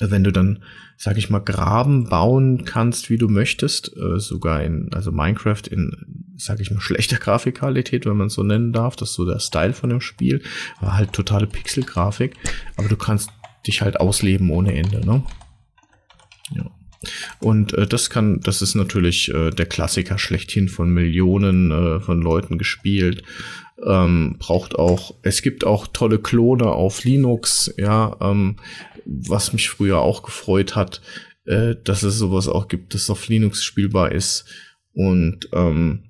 Wenn du dann, sag ich mal, Graben bauen kannst, wie du möchtest, äh, sogar in, also Minecraft in, sag ich mal, schlechter Grafikqualität, wenn man es so nennen darf, das ist so der Style von dem Spiel, war halt totale Pixelgrafik, aber du kannst dich halt ausleben ohne Ende, ne? Und äh, das kann, das ist natürlich äh, der Klassiker schlechthin von Millionen äh, von Leuten gespielt. Ähm, braucht auch, es gibt auch tolle Klone auf Linux, ja, ähm, was mich früher auch gefreut hat, äh, dass es sowas auch gibt, das auf Linux spielbar ist. Und ähm,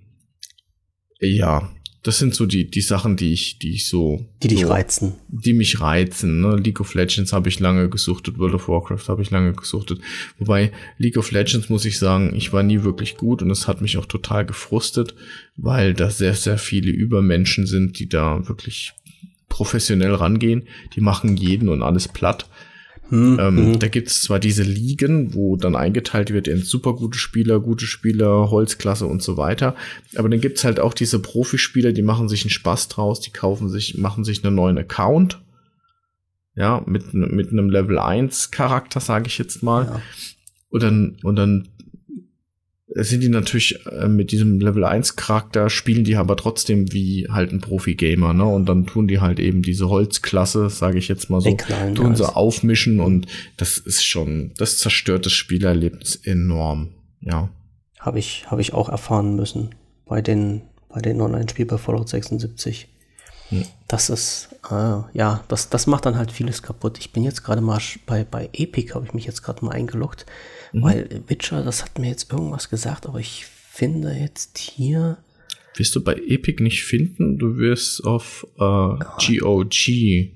ja, das sind so die, die Sachen, die ich, die ich so. Die dich so, reizen. Die mich reizen. Ne? League of Legends habe ich lange gesuchtet, World of Warcraft habe ich lange gesuchtet. Wobei League of Legends muss ich sagen, ich war nie wirklich gut und es hat mich auch total gefrustet, weil da sehr, sehr viele Übermenschen sind, die da wirklich professionell rangehen. Die machen jeden und alles platt. Mhm. Ähm, hm. da gibt es zwar diese Ligen, wo dann eingeteilt wird in super gute Spieler, gute Spieler, Holzklasse und so weiter. Aber dann gibt es halt auch diese Profispieler, die machen sich einen Spaß draus, die kaufen sich, machen sich einen neuen Account. Ja, mit, mit einem Level 1 Charakter, sage ich jetzt mal. Ja. Und dann, und dann sind die natürlich äh, mit diesem Level 1 Charakter, spielen die aber trotzdem wie halt ein Profi-Gamer, ne? Und dann tun die halt eben diese Holzklasse, sage ich jetzt mal so, Wegknallen, tun sie aufmischen und das ist schon, das zerstört das Spielerlebnis enorm, ja. Habe ich, habe ich auch erfahren müssen bei den, bei den Online-Spielen bei Fallout 76. Hm. Das ist, äh, ja, das, das macht dann halt vieles kaputt. Ich bin jetzt gerade mal bei, bei Epic, habe ich mich jetzt gerade mal eingeloggt. Mhm. Weil Witcher, das hat mir jetzt irgendwas gesagt, aber ich finde jetzt hier. Wirst du bei Epic nicht finden? Du wirst auf äh, GOG.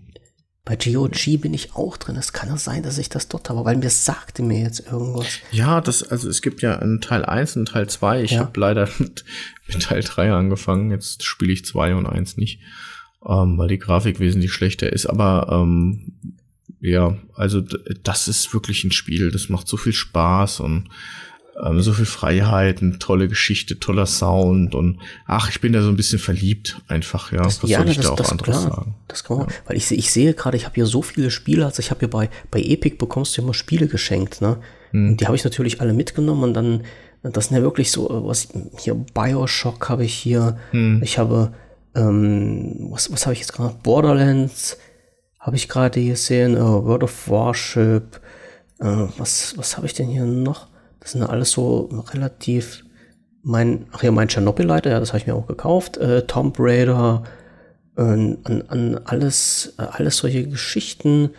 Bei GOG bin ich auch drin. Es kann ja sein, dass ich das dort habe, weil mir sagte mir jetzt irgendwas. Ja, das, also es gibt ja einen Teil 1 und Teil 2. Ich ja. habe leider mit, mit, Teil 3 angefangen. Jetzt spiele ich 2 und 1 nicht, ähm, weil die Grafik wesentlich schlechter ist. Aber ähm, ja, also das ist wirklich ein Spiel, das macht so viel Spaß und ähm, so viel Freiheiten, tolle Geschichte, toller Sound und ach, ich bin da so ein bisschen verliebt einfach, ja. Das, Was ja, soll ich das, da auch anderes klar. sagen? Das kann man, ja. weil ich, ich sehe gerade, ich habe hier so viele Spiele, also ich habe hier bei, bei Epic bekommst du immer Spiele geschenkt, ne? Hm. Und die habe ich natürlich alle mitgenommen und dann, das sind ja wirklich so, was, hier Bioshock habe ich hier, hm. ich habe, ähm, was, was habe ich jetzt gerade? Borderlands habe ich gerade gesehen, uh, World of Warship, uh, was, was habe ich denn hier noch? Das sind alles so relativ mein, ach ja, mein Tschernobyl-Leiter, ja, das habe ich mir auch gekauft, äh, Tomb Raider, äh, an, an alles, äh, alles solche Geschichten,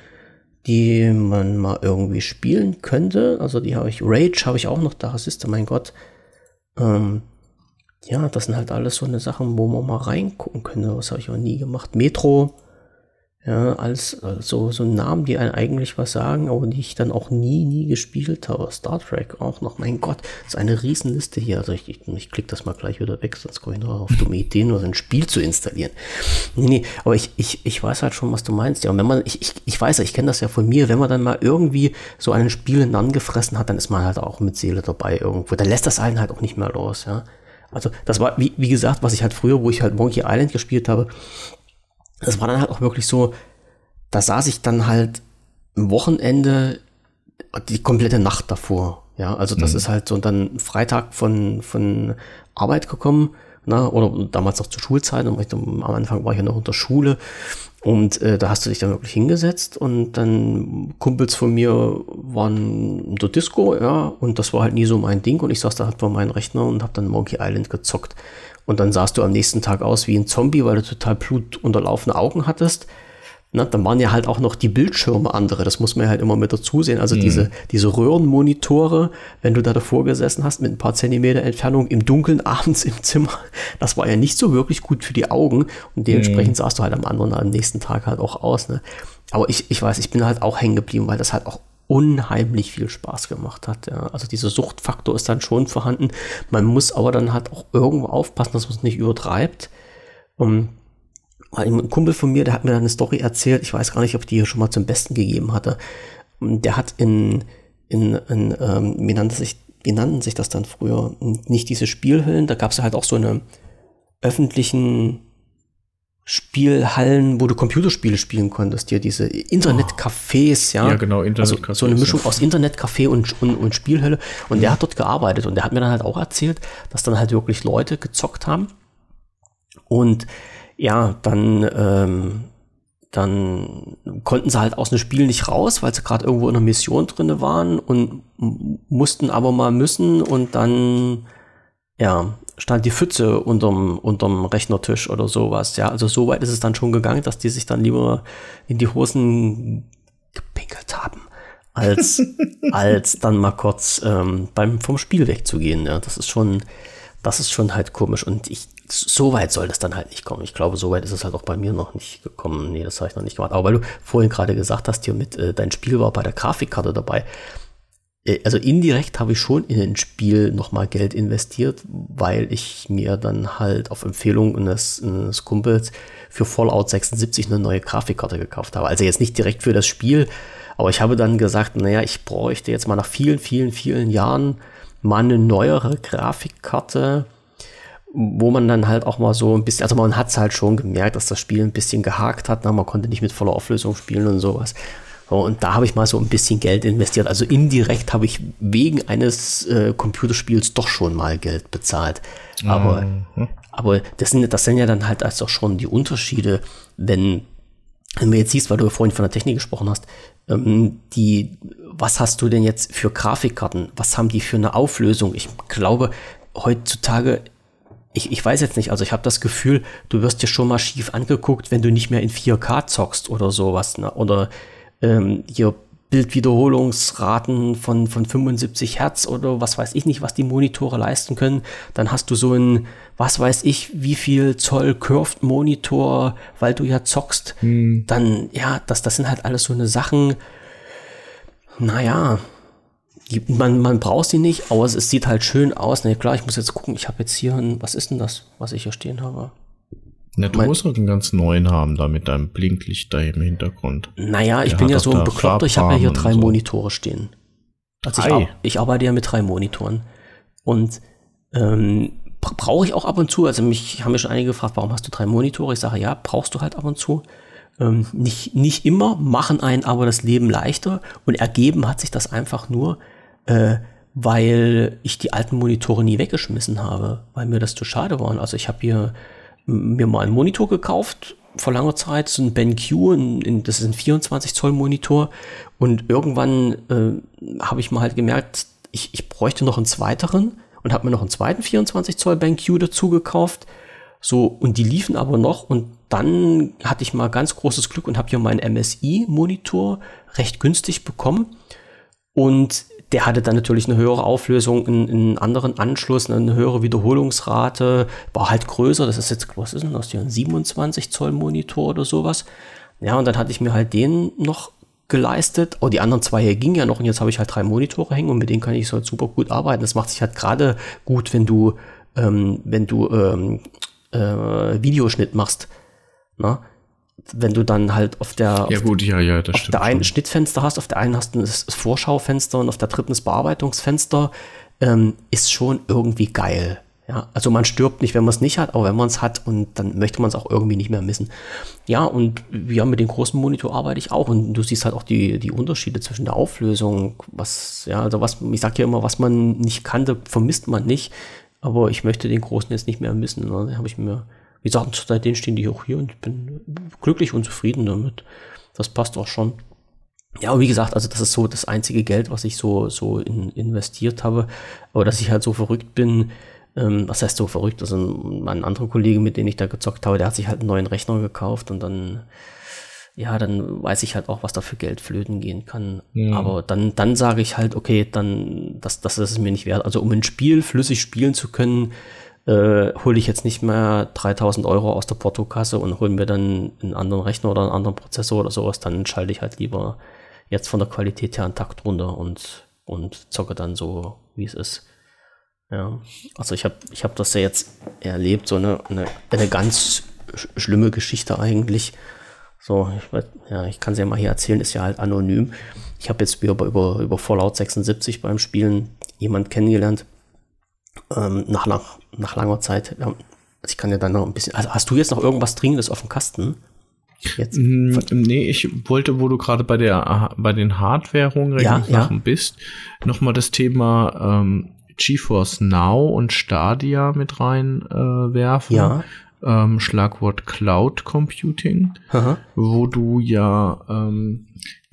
die man mal irgendwie spielen könnte. Also die habe ich, Rage habe ich auch noch da, du, mein Gott. Ähm, ja, das sind halt alles so eine Sachen, wo man mal reingucken könnte. Was habe ich auch nie gemacht. Metro, ja, als, also so Namen, die einen eigentlich was sagen, aber die ich dann auch nie, nie gespielt habe. Star Trek auch noch. Mein Gott, das ist eine Riesenliste hier. Also ich, ich, ich klicke das mal gleich wieder weg, sonst komme ich noch auf dumme Ideen, nur so ein Spiel zu installieren. Nee, nee, aber ich, ich, ich weiß halt schon, was du meinst. Ja, und wenn man, ich, ich, ich weiß, ich kenne das ja von mir, wenn man dann mal irgendwie so ein Spiel angefressen hat, dann ist man halt auch mit Seele dabei irgendwo. Dann lässt das einen halt auch nicht mehr los, ja. Also das war, wie, wie gesagt, was ich halt früher, wo ich halt Monkey Island gespielt habe, das war dann halt auch wirklich so, da saß ich dann halt am Wochenende die komplette Nacht davor. Ja, also das mhm. ist halt so dann Freitag von, von Arbeit gekommen, na, ne, oder damals noch zur Schulzeit, am Anfang war ich ja noch unter Schule und äh, da hast du dich dann wirklich hingesetzt und dann Kumpels von mir waren der Disco, ja, und das war halt nie so mein Ding und ich saß da halt vor meinem Rechner und hab dann Monkey Island gezockt. Und dann sahst du am nächsten Tag aus wie ein Zombie, weil du total blutunterlaufene Augen hattest. Na, dann waren ja halt auch noch die Bildschirme andere, das muss man ja halt immer mit dazu sehen. Also mhm. diese, diese Röhrenmonitore, wenn du da davor gesessen hast mit ein paar Zentimeter Entfernung im Dunkeln abends im Zimmer, das war ja nicht so wirklich gut für die Augen und dementsprechend mhm. sahst du halt am anderen, am nächsten Tag halt auch aus. Ne? Aber ich, ich weiß, ich bin halt auch hängen geblieben, weil das halt auch unheimlich viel Spaß gemacht hat. Ja. Also dieser Suchtfaktor ist dann schon vorhanden. Man muss aber dann halt auch irgendwo aufpassen, dass man es nicht übertreibt. Um, ein Kumpel von mir, der hat mir eine Story erzählt, ich weiß gar nicht, ob ich die hier schon mal zum Besten gegeben hatte. Der hat in, in, in ähm, wie, nannte sich, wie nannten sich das dann früher? Nicht diese Spielhüllen, da gab es halt auch so eine öffentlichen Spielhallen, wo du Computerspiele spielen konntest, hier diese Internetcafés, ja. Ja, genau, Internetcafés. Also so eine Mischung aus Internetcafé und, und, und Spielhölle. Und mhm. der hat dort gearbeitet und der hat mir dann halt auch erzählt, dass dann halt wirklich Leute gezockt haben. Und ja, dann, ähm, dann konnten sie halt aus dem Spiel nicht raus, weil sie gerade irgendwo in einer Mission drinne waren und mussten aber mal müssen und dann, ja, stand die Pfütze unterm, unterm Rechnertisch oder sowas. Ja, also so weit ist es dann schon gegangen, dass die sich dann lieber in die Hosen gepinkelt haben, als, als dann mal kurz ähm, beim, vom Spiel wegzugehen. Ja, das ist schon, das ist schon halt komisch. Und ich, so weit soll das dann halt nicht kommen. Ich glaube, so weit ist es halt auch bei mir noch nicht gekommen. Nee, das habe ich noch nicht gemacht. Aber weil du vorhin gerade gesagt hast, hier mit äh, dein Spiel war bei der Grafikkarte dabei. Äh, also indirekt habe ich schon in ein Spiel nochmal Geld investiert, weil ich mir dann halt auf Empfehlung eines, eines Kumpels für Fallout 76 eine neue Grafikkarte gekauft habe. Also jetzt nicht direkt für das Spiel, aber ich habe dann gesagt, naja, ich bräuchte jetzt mal nach vielen, vielen, vielen Jahren mal eine neuere Grafikkarte, wo man dann halt auch mal so ein bisschen, also man hat es halt schon gemerkt, dass das Spiel ein bisschen gehakt hat, na, man konnte nicht mit voller Auflösung spielen und sowas. So, und da habe ich mal so ein bisschen Geld investiert. Also indirekt habe ich wegen eines äh, Computerspiels doch schon mal Geld bezahlt. Aber, mhm. aber das, sind, das sind ja dann halt also schon die Unterschiede, wenn, wenn du jetzt siehst, weil du vorhin von der Technik gesprochen hast, ähm, die, was hast du denn jetzt für Grafikkarten? Was haben die für eine Auflösung? Ich glaube, heutzutage ich, ich weiß jetzt nicht, also ich habe das Gefühl, du wirst dir schon mal schief angeguckt, wenn du nicht mehr in 4K zockst oder sowas. Ne? Oder ähm, hier Bildwiederholungsraten von, von 75 Hertz oder was weiß ich nicht, was die Monitore leisten können. Dann hast du so ein, was weiß ich, wie viel Zoll Curved Monitor, weil du ja zockst. Hm. Dann, ja, das, das sind halt alles so eine Sachen. Naja, man, man braucht sie nicht, aber es, es sieht halt schön aus. Na klar, ich muss jetzt gucken, ich habe jetzt hier ein, was ist denn das, was ich hier stehen habe? Na, du musst halt einen ganz neuen haben, da mit deinem Blinklicht da im Hintergrund. Naja, ich Der bin ja so ein Bekloppter, ich habe ja hier drei so. Monitore stehen. Also ich, ich, arbeite ja mit drei Monitoren. Und ähm, brauche ich auch ab und zu. Also mich haben mir schon einige gefragt, warum hast du drei Monitore? Ich sage, ja, brauchst du halt ab und zu. Ähm, nicht, nicht immer, machen einen aber das Leben leichter und ergeben hat sich das einfach nur, äh, weil ich die alten Monitore nie weggeschmissen habe, weil mir das zu schade waren. Also ich habe hier mir mal einen Monitor gekauft vor langer Zeit, so ein BenQ, ein, das ist ein 24 Zoll Monitor und irgendwann äh, habe ich mal halt gemerkt, ich, ich bräuchte noch einen zweiteren und habe mir noch einen zweiten 24 Zoll BenQ dazu gekauft. So, und die liefen aber noch und dann hatte ich mal ganz großes Glück und habe hier meinen MSI-Monitor recht günstig bekommen. Und der hatte dann natürlich eine höhere Auflösung, einen, einen anderen Anschluss, eine höhere Wiederholungsrate, war halt größer. Das ist jetzt, was ist denn das hier, ein 27 Zoll Monitor oder sowas. Ja, und dann hatte ich mir halt den noch geleistet. Oh, die anderen zwei hier gingen ja noch und jetzt habe ich halt drei Monitore hängen und mit denen kann ich so halt super gut arbeiten. Das macht sich halt gerade gut, wenn du, ähm, wenn du ähm, äh, Videoschnitt machst. Na? Wenn du dann halt auf der, ja, gut, ja, ja, auf der einen Schnittfenster hast, auf der einen hast du das Vorschaufenster und auf der dritten das Bearbeitungsfenster, ähm, ist schon irgendwie geil. Ja, also man stirbt nicht, wenn man es nicht hat, aber wenn man es hat und dann möchte man es auch irgendwie nicht mehr missen. Ja, und ja, mit dem großen Monitor arbeite ich auch und du siehst halt auch die, die Unterschiede zwischen der Auflösung, was, ja, also was, ich sag ja immer, was man nicht kannte, vermisst man nicht, aber ich möchte den großen jetzt nicht mehr missen. Ne? habe ich mir wie gesagt, seitdem stehen die auch hier und ich bin glücklich und zufrieden damit. Das passt auch schon. Ja, und wie gesagt, also das ist so das einzige Geld, was ich so, so in, investiert habe. Aber dass ich halt so verrückt bin, ähm, was heißt so verrückt? Also mein anderer Kollege, mit dem ich da gezockt habe, der hat sich halt einen neuen Rechner gekauft und dann, ja, dann weiß ich halt auch, was da für Geld flöten gehen kann. Mhm. Aber dann, dann sage ich halt, okay, dann, das, das ist es mir nicht wert. Also um ein Spiel flüssig spielen zu können, äh, hole ich jetzt nicht mehr 3000 Euro aus der Portokasse und hole mir dann einen anderen Rechner oder einen anderen Prozessor oder sowas, dann schalte ich halt lieber jetzt von der Qualität her einen Takt runter und, und zocke dann so, wie es ist. Ja, also ich habe ich hab das ja jetzt erlebt, so eine, eine, eine ganz sch schlimme Geschichte eigentlich. So, ich, ja, ich kann es ja mal hier erzählen, ist ja halt anonym. Ich habe jetzt über, über, über Fallout 76 beim Spielen jemand kennengelernt, ähm, nach, nach, nach langer Zeit. Ja, ich kann ja dann noch ein bisschen. Also hast du jetzt noch irgendwas Dringendes auf dem Kasten? Jetzt? Mm, nee, ich wollte, wo du gerade bei der bei den Hardware-Sachen ja, ja. bist, nochmal das Thema ähm, GeForce Now und Stadia mit reinwerfen. Äh, ja. Ähm, Schlagwort Cloud Computing, Aha. wo du ja ähm,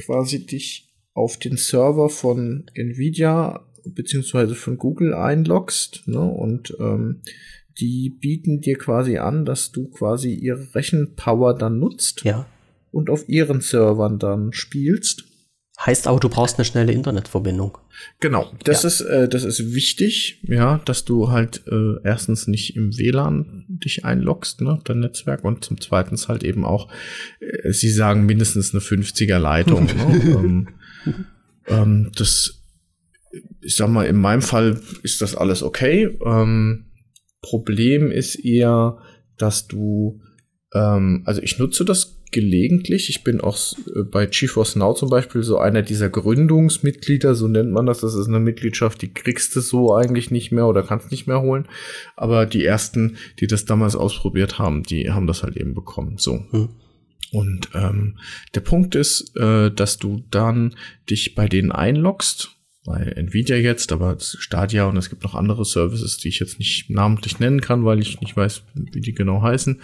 quasi dich auf den Server von Nvidia beziehungsweise von Google einloggst ne, und ähm, die bieten dir quasi an, dass du quasi ihre Rechenpower dann nutzt ja. und auf ihren Servern dann spielst. Heißt aber, du brauchst eine schnelle Internetverbindung. Genau, das ja. ist äh, das ist wichtig, ja, dass du halt äh, erstens nicht im WLAN dich einloggst, ne, dein Netzwerk und zum zweiten halt eben auch, äh, sie sagen mindestens eine 50er Leitung. ne, ähm, ähm, das ich sag mal, in meinem Fall ist das alles okay. Ähm, Problem ist eher, dass du, ähm, also ich nutze das gelegentlich. Ich bin auch äh, bei GeForce Now zum Beispiel so einer dieser Gründungsmitglieder, so nennt man das. Das ist eine Mitgliedschaft, die kriegst du so eigentlich nicht mehr oder kannst nicht mehr holen. Aber die ersten, die das damals ausprobiert haben, die haben das halt eben bekommen. So. Hm. Und ähm, der Punkt ist, äh, dass du dann dich bei denen einloggst bei Nvidia jetzt, aber Stadia und es gibt noch andere Services, die ich jetzt nicht namentlich nennen kann, weil ich nicht weiß, wie die genau heißen.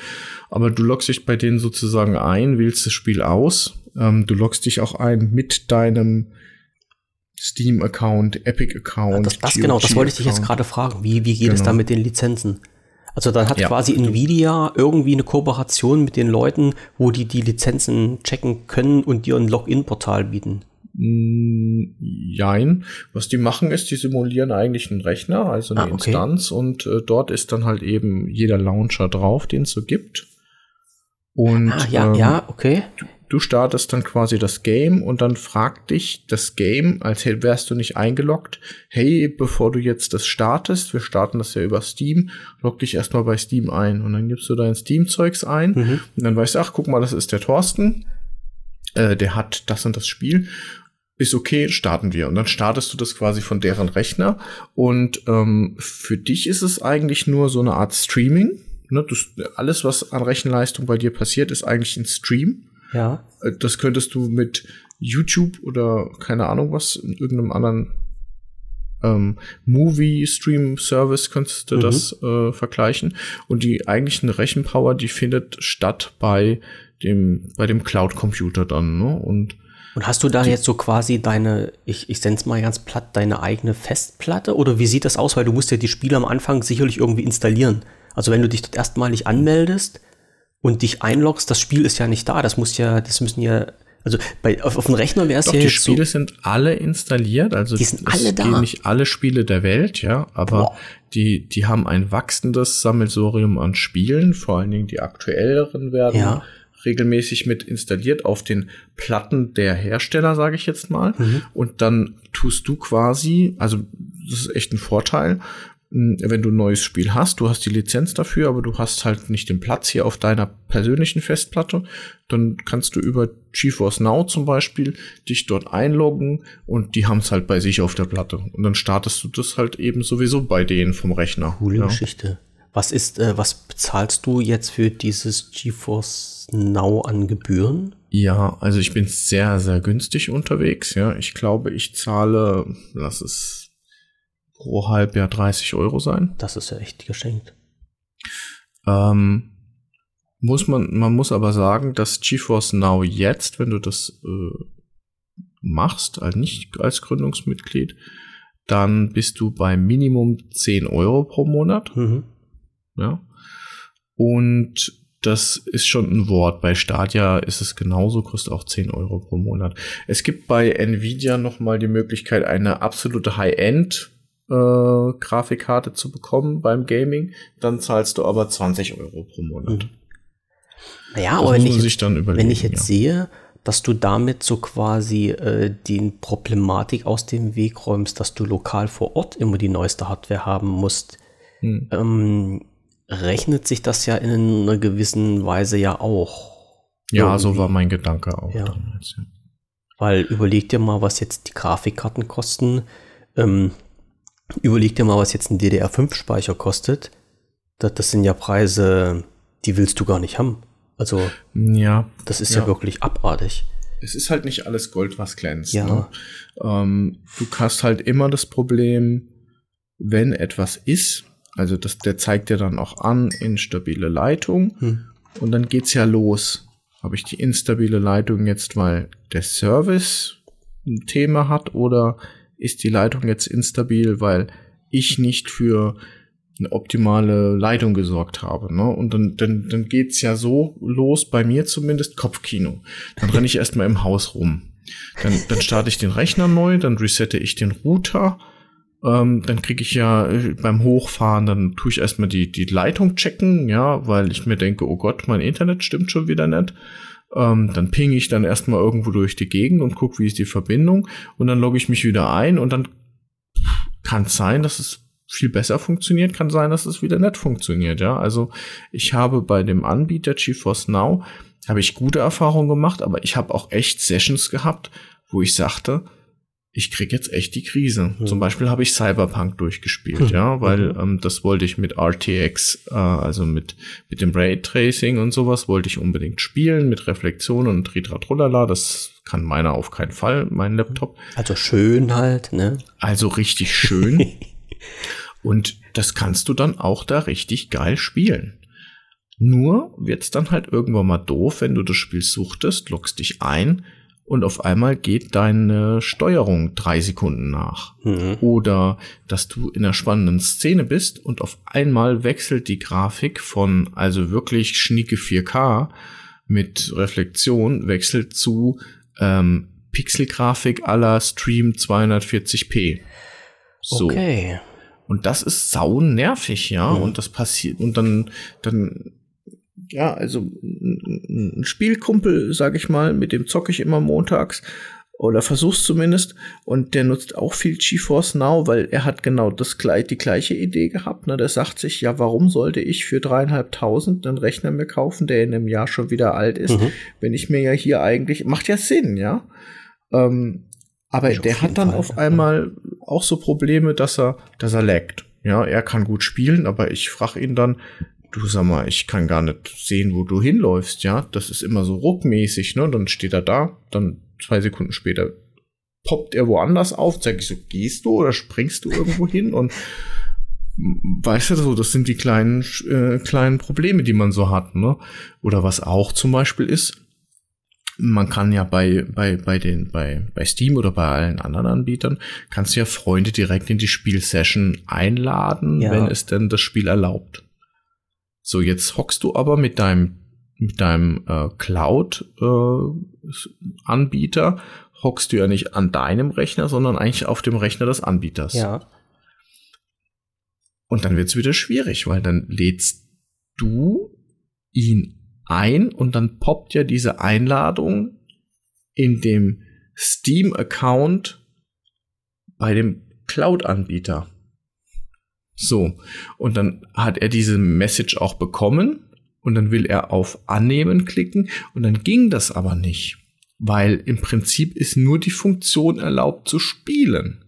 Aber du loggst dich bei denen sozusagen ein, wählst das Spiel aus. Ähm, du loggst dich auch ein mit deinem Steam-Account, Epic-Account. Das, das genau, das wollte ich dich jetzt gerade fragen. Wie, wie geht genau. es da mit den Lizenzen? Also dann hat ja. quasi Nvidia irgendwie eine Kooperation mit den Leuten, wo die die Lizenzen checken können und dir ein Login-Portal bieten. Jein. Was die machen ist, die simulieren eigentlich einen Rechner, also eine ah, okay. Instanz und äh, dort ist dann halt eben jeder Launcher drauf, den es so gibt. Und ah, ja, ähm, ja, okay. Du, du, startest dann quasi das Game und dann fragt dich das Game, als wärst du nicht eingeloggt, hey, bevor du jetzt das startest, wir starten das ja über Steam, log dich erstmal bei Steam ein und dann gibst du dein Steam-Zeugs ein mhm. und dann weißt du, ach, guck mal, das ist der Thorsten, äh, der hat das und das Spiel ist okay, starten wir. Und dann startest du das quasi von deren Rechner. Und ähm, für dich ist es eigentlich nur so eine Art Streaming. Ne? Du, alles, was an Rechenleistung bei dir passiert, ist eigentlich ein Stream. Ja. Äh, das könntest du mit YouTube oder keine Ahnung was, in irgendeinem anderen ähm, Movie-Stream-Service könntest du mhm. das äh, vergleichen. Und die eigentliche Rechenpower, die findet statt bei dem, bei dem Cloud-Computer dann. Ne? Und und hast du da jetzt so quasi deine, ich, ich sende es mal ganz platt, deine eigene Festplatte? Oder wie sieht das aus? Weil du musst ja die Spiele am Anfang sicherlich irgendwie installieren. Also wenn du dich dort erstmalig anmeldest und dich einloggst, das Spiel ist ja nicht da. Das muss ja, das müssen ja, also bei, auf, auf dem Rechner wäre es ja die jetzt Spiele so, sind alle installiert, also die sind alle da. nicht alle Spiele der Welt, ja, aber die, die haben ein wachsendes Sammelsorium an Spielen, vor allen Dingen die aktuelleren werden. Ja regelmäßig mit installiert auf den Platten der Hersteller, sage ich jetzt mal. Mhm. Und dann tust du quasi, also das ist echt ein Vorteil, hm, wenn du ein neues Spiel hast, du hast die Lizenz dafür, aber du hast halt nicht den Platz hier auf deiner persönlichen Festplatte, dann kannst du über GeForce Now zum Beispiel dich dort einloggen und die haben es halt bei sich auf der Platte. Und dann startest du das halt eben sowieso bei denen vom Rechner. Coole ja. Geschichte. Was ist, äh, was bezahlst du jetzt für dieses GeForce Now an Gebühren? Ja, also ich bin sehr, sehr günstig unterwegs. Ja, ich glaube, ich zahle, lass es pro Halbjahr 30 Euro sein. Das ist ja echt geschenkt. Ähm, muss man, man muss aber sagen, dass GeForce Now jetzt, wenn du das äh, machst, also nicht als Gründungsmitglied, dann bist du bei Minimum 10 Euro pro Monat. Mhm. Ja. Und das ist schon ein Wort. Bei Stadia ist es genauso, kostet auch 10 Euro pro Monat. Es gibt bei Nvidia nochmal die Möglichkeit, eine absolute High-End äh, Grafikkarte zu bekommen beim Gaming. Dann zahlst du aber 20 Euro pro Monat. Naja, aber wenn ich, wenn ich jetzt ja. sehe, dass du damit so quasi äh, die Problematik aus dem Weg räumst, dass du lokal vor Ort immer die neueste Hardware haben musst, hm. ähm, rechnet sich das ja in einer gewissen Weise ja auch. Ja, irgendwie. so war mein Gedanke auch. Ja. Damals, ja. Weil überleg dir mal, was jetzt die Grafikkarten kosten. Ähm, überleg dir mal, was jetzt ein DDR5-Speicher kostet. Das, das, sind ja Preise, die willst du gar nicht haben. Also, ja, das ist ja, ja wirklich abartig. Es ist halt nicht alles Gold, was glänzt. Ja. Ne? Ähm, du hast halt immer das Problem, wenn etwas ist, also das, der zeigt ja dann auch an, instabile Leitung. Hm. Und dann geht's ja los. Habe ich die instabile Leitung jetzt, weil der Service ein Thema hat oder ist die Leitung jetzt instabil, weil ich nicht für eine optimale Leitung gesorgt habe. Ne? Und dann, dann, dann geht's ja so los, bei mir zumindest, Kopfkino. Dann renne ich erstmal im Haus rum. Dann, dann starte ich den Rechner neu, dann resette ich den Router ähm, dann kriege ich ja äh, beim Hochfahren, dann tue ich erstmal die, die Leitung checken, ja, weil ich mir denke, oh Gott, mein Internet stimmt schon wieder nicht. Ähm, dann ping ich dann erstmal irgendwo durch die Gegend und gucke, wie ist die Verbindung. Und dann logge ich mich wieder ein und dann kann es sein, dass es viel besser funktioniert, kann sein, dass es wieder nicht funktioniert, ja. Also ich habe bei dem Anbieter GeForce Now habe ich gute Erfahrungen gemacht, aber ich habe auch echt Sessions gehabt, wo ich sagte, ich krieg jetzt echt die Krise. Mhm. Zum Beispiel habe ich Cyberpunk durchgespielt, mhm. ja, weil mhm. ähm, das wollte ich mit RTX, äh, also mit mit dem Raytracing und sowas wollte ich unbedingt spielen mit Reflexion und Tritratrolala. Das kann meiner auf keinen Fall, mein Laptop. Also schön halt, ne? Also richtig schön. und das kannst du dann auch da richtig geil spielen. Nur wird's dann halt irgendwann mal doof, wenn du das Spiel suchtest, loggst dich ein und auf einmal geht deine Steuerung drei Sekunden nach. Mhm. Oder dass du in einer spannenden Szene bist und auf einmal wechselt die Grafik von also wirklich schnicke 4K mit Reflexion wechselt zu ähm, Pixelgrafik aller Stream 240p. So. Okay. Und das ist sau nervig, ja. Mhm. Und das passiert, und dann, dann ja, also ein Spielkumpel, sag ich mal, mit dem zocke ich immer montags oder versuch's zumindest und der nutzt auch viel GeForce Now, weil er hat genau das die gleiche Idee gehabt. Ne? Der sagt sich, ja, warum sollte ich für dreieinhalbtausend einen Rechner mir kaufen, der in einem Jahr schon wieder alt ist, mhm. wenn ich mir ja hier eigentlich macht ja Sinn, ja. Ähm, Aber der hat dann Fall, auf einmal auch so Probleme, dass er, dass er laggt. Ja, er kann gut spielen, aber ich frage ihn dann, du sag mal, ich kann gar nicht sehen, wo du hinläufst, ja. Das ist immer so ruckmäßig, ne? Dann steht er da, dann zwei Sekunden später poppt er woanders auf, sag ich so, gehst du oder springst du irgendwo hin? Und weißt du so, das sind die kleinen, äh, kleinen Probleme, die man so hat, ne? Oder was auch zum Beispiel ist, man kann ja bei, bei, bei den, bei, bei Steam oder bei allen anderen Anbietern, kannst du ja Freunde direkt in die Spielsession einladen, ja. wenn es denn das Spiel erlaubt. So, jetzt hockst du aber mit deinem, mit deinem äh, Cloud-Anbieter, äh, hockst du ja nicht an deinem Rechner, sondern eigentlich auf dem Rechner des Anbieters. Ja. Und dann wird es wieder schwierig, weil dann lädst du ihn ein und dann poppt ja diese Einladung in dem Steam-Account bei dem Cloud-Anbieter. So, und dann hat er diese Message auch bekommen und dann will er auf Annehmen klicken und dann ging das aber nicht, weil im Prinzip ist nur die Funktion erlaubt zu spielen.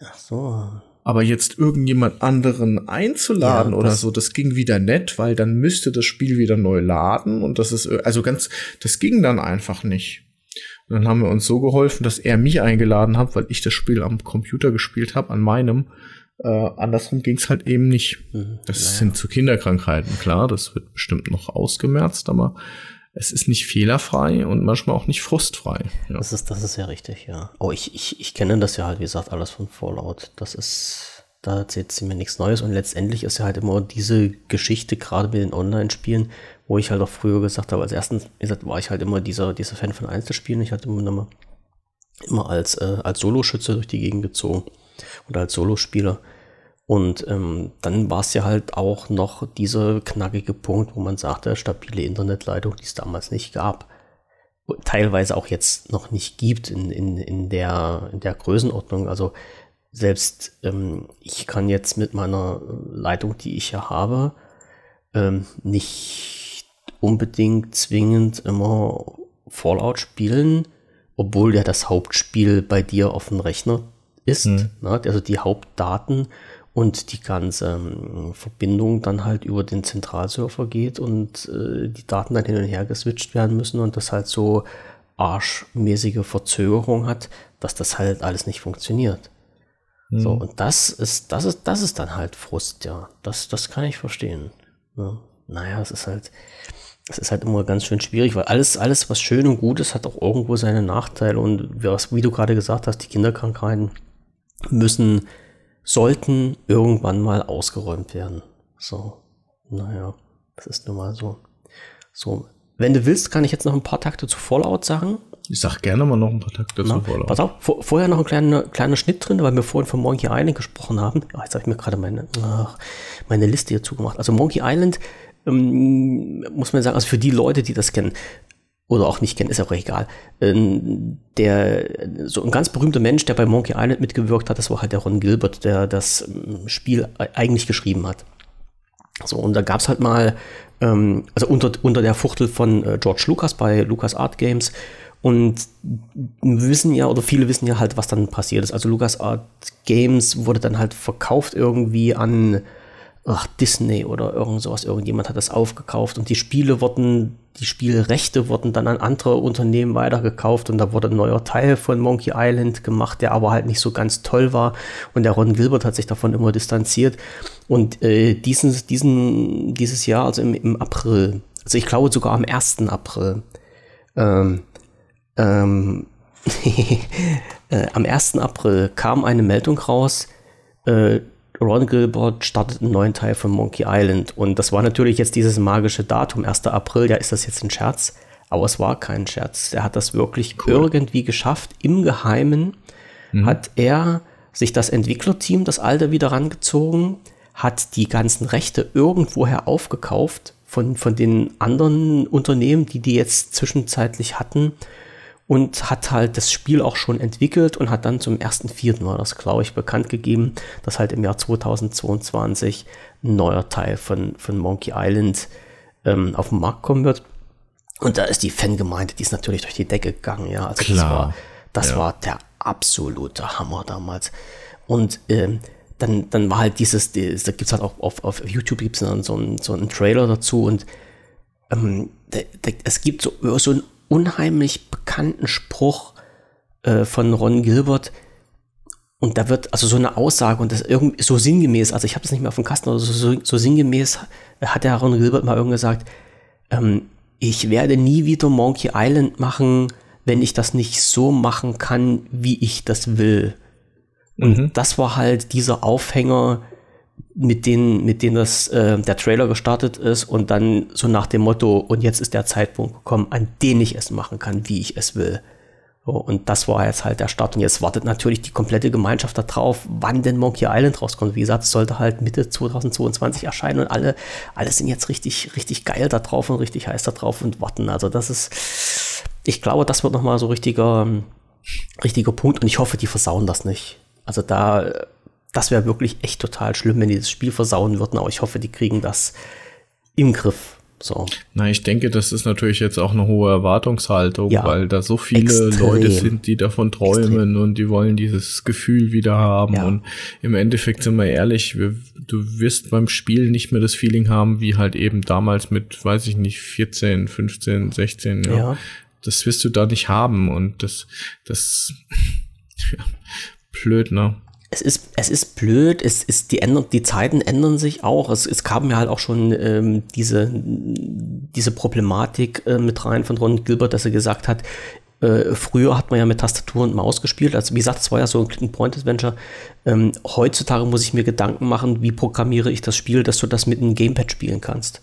Ach so. Aber jetzt irgendjemand anderen einzuladen ja, oder so, das ging wieder nett, weil dann müsste das Spiel wieder neu laden und das ist, also ganz, das ging dann einfach nicht. Und dann haben wir uns so geholfen, dass er mich eingeladen hat, weil ich das Spiel am Computer gespielt habe, an meinem. Äh, andersrum ging es halt eben nicht. Mhm, das naja. sind zu Kinderkrankheiten, klar, das wird bestimmt noch ausgemerzt, aber es ist nicht fehlerfrei und manchmal auch nicht frustfrei. Ja. Das, ist, das ist ja richtig, ja. Oh, ich, ich, ich kenne das ja halt, wie gesagt, alles von Fallout. Das ist, da erzählt sie mir nichts Neues und letztendlich ist ja halt immer diese Geschichte, gerade mit den Online-Spielen, wo ich halt auch früher gesagt habe, als erstens, wie gesagt, war ich halt immer dieser, dieser Fan von Einzelspielen. Ich hatte immer, immer als, äh, als Soloschütze durch die Gegend gezogen oder als Solospieler. Und ähm, dann war es ja halt auch noch dieser knackige Punkt, wo man sagte, stabile Internetleitung, die es damals nicht gab. Teilweise auch jetzt noch nicht gibt in, in, in, der, in der Größenordnung. Also selbst ähm, ich kann jetzt mit meiner Leitung, die ich ja habe, ähm, nicht unbedingt zwingend immer Fallout spielen, obwohl ja das Hauptspiel bei dir auf dem Rechner ist. Mhm. Ne? Also die Hauptdaten und die ganze ähm, Verbindung dann halt über den Zentralserver geht und äh, die Daten dann hin und her geswitcht werden müssen und das halt so arschmäßige Verzögerung hat, dass das halt alles nicht funktioniert. Mhm. So, und das ist, das ist, das ist dann halt Frust, ja. Das, das kann ich verstehen. Ja. Naja, es ist halt, es ist halt immer ganz schön schwierig, weil alles, alles, was schön und gut ist, hat auch irgendwo seine Nachteile. Und wie du gerade gesagt hast, die Kinderkrankheiten müssen sollten irgendwann mal ausgeräumt werden. So, naja, das ist nun mal so. So, wenn du willst, kann ich jetzt noch ein paar Takte zu Fallout sagen. Ich sag gerne mal noch ein paar Takte Na, zu Fallout. Pass auf, vor, vorher noch ein kleiner, kleiner Schnitt drin, weil wir vorhin von Monkey Island gesprochen haben. Ach, jetzt habe ich mir gerade meine, ach, meine Liste hier zugemacht. Also Monkey Island, ähm, muss man sagen, also für die Leute, die das kennen, oder auch nicht kennen, ist auch egal. Ähm, der, so ein ganz berühmter Mensch, der bei Monkey Island mitgewirkt hat, das war halt der Ron Gilbert, der das ähm, Spiel eigentlich geschrieben hat. So, und da gab's halt mal, ähm, also unter, unter der Fuchtel von äh, George Lucas bei Lucas Art Games. Und wissen ja, oder viele wissen ja halt, was dann passiert ist. Also Lucas Art Games wurde dann halt verkauft irgendwie an ach, Disney oder irgend sowas, irgendjemand hat das aufgekauft und die Spiele wurden, die Spielrechte wurden dann an andere Unternehmen weitergekauft und da wurde ein neuer Teil von Monkey Island gemacht, der aber halt nicht so ganz toll war und der Ron Gilbert hat sich davon immer distanziert und äh, diesen, diesen, dieses Jahr, also im, im April, also ich glaube sogar am 1. April, ähm, ähm, äh, am 1. April kam eine Meldung raus, äh, Ron Gilbert startet einen neuen Teil von Monkey Island. Und das war natürlich jetzt dieses magische Datum, 1. April. Ja, ist das jetzt ein Scherz? Aber es war kein Scherz. Er hat das wirklich cool. irgendwie geschafft. Im Geheimen mhm. hat er sich das Entwicklerteam, das alte, wieder rangezogen, hat die ganzen Rechte irgendwoher aufgekauft von, von den anderen Unternehmen, die die jetzt zwischenzeitlich hatten und hat halt das Spiel auch schon entwickelt und hat dann zum 1.4. war das, glaube ich, bekannt gegeben, dass halt im Jahr 2022 ein neuer Teil von, von Monkey Island ähm, auf den Markt kommen wird. Und da ist die Fangemeinde, die ist natürlich durch die Decke gegangen, ja. Also Klar. das war, das ja. war der absoluter Hammer damals. Und ähm, dann, dann war halt dieses, dieses da gibt es halt auch auf, auf YouTube gibt's dann so einen, so einen Trailer dazu und ähm, da, da, es gibt so, so einen unheimlich bekannten Spruch äh, von Ron Gilbert, und da wird also so eine Aussage und das irgendwie so sinngemäß, also ich habe das nicht mehr auf dem Kasten, aber so, so, so sinngemäß hat der Ron Gilbert mal irgendwie gesagt, ähm, ich werde nie wieder Monkey Island machen, wenn ich das nicht so machen kann, wie ich das will. Und mhm. das war halt dieser Aufhänger, mit denen, mit denen das, äh, der Trailer gestartet ist und dann so nach dem Motto, und jetzt ist der Zeitpunkt gekommen, an den ich es machen kann, wie ich es will. So, und das war jetzt halt der Start. Und jetzt wartet natürlich die komplette Gemeinschaft darauf, wann denn Monkey Island rauskommt. Wie gesagt, es sollte halt Mitte 2022 erscheinen und alle, alle sind jetzt richtig, richtig geil da drauf und richtig heiß da drauf und warten. Also das ist, ich glaube, das wird nochmal so richtiger, richtiger Punkt und ich hoffe, die versauen das nicht. Also da, das wäre wirklich echt total schlimm, wenn die das Spiel versauen würden, aber ich hoffe, die kriegen das im Griff. So. Na, ich denke, das ist natürlich jetzt auch eine hohe Erwartungshaltung, ja, weil da so viele extrem. Leute sind, die davon träumen extrem. und die wollen dieses Gefühl wieder haben. Ja. Und im Endeffekt sind wir ehrlich, wir, du wirst beim Spiel nicht mehr das Feeling haben, wie halt eben damals mit, weiß ich nicht, 14, 15, 16. Ja. ja. Das wirst du da nicht haben und das, das, ja, blöd, ne? Es ist, es ist blöd, es ist, die, ändern, die Zeiten ändern sich auch. Es, es kam mir halt auch schon ähm, diese, diese Problematik äh, mit rein von Ron Gilbert, dass er gesagt hat, äh, früher hat man ja mit Tastatur und Maus gespielt. Also wie gesagt, es war ja so ein Click-and-Point-Adventure. Ähm, heutzutage muss ich mir Gedanken machen, wie programmiere ich das Spiel, dass du das mit einem Gamepad spielen kannst.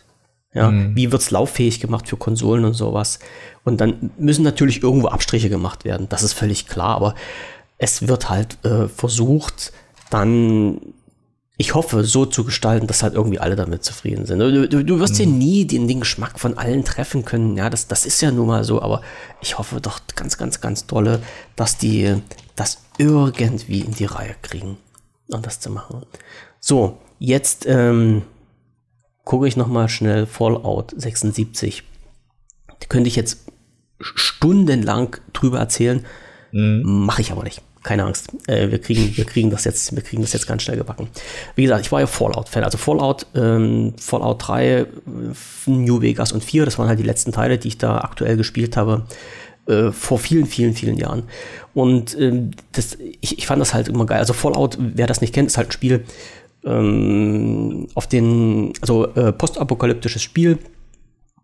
Ja, mhm. wie wird's lauffähig gemacht für Konsolen und sowas? Und dann müssen natürlich irgendwo Abstriche gemacht werden. Das ist völlig klar, aber es wird halt äh, versucht, dann, ich hoffe, so zu gestalten, dass halt irgendwie alle damit zufrieden sind. Du, du, du wirst mhm. ja nie den, den Geschmack von allen treffen können. Ja, das, das ist ja nun mal so, aber ich hoffe doch ganz, ganz, ganz dolle, dass die das irgendwie in die Reihe kriegen, um das zu machen. So, jetzt ähm, gucke ich noch mal schnell Fallout 76. Da könnte ich jetzt stundenlang drüber erzählen, mhm. mache ich aber nicht keine Angst. Äh, wir, kriegen, wir, kriegen das jetzt, wir kriegen das jetzt ganz schnell gebacken. Wie gesagt, ich war ja Fallout-Fan. Also Fallout, ähm, Fallout 3, äh, New Vegas und 4, das waren halt die letzten Teile, die ich da aktuell gespielt habe. Äh, vor vielen, vielen, vielen Jahren. Und ähm, das, ich, ich fand das halt immer geil. Also Fallout, wer das nicht kennt, ist halt ein Spiel ähm, auf den, also äh, postapokalyptisches Spiel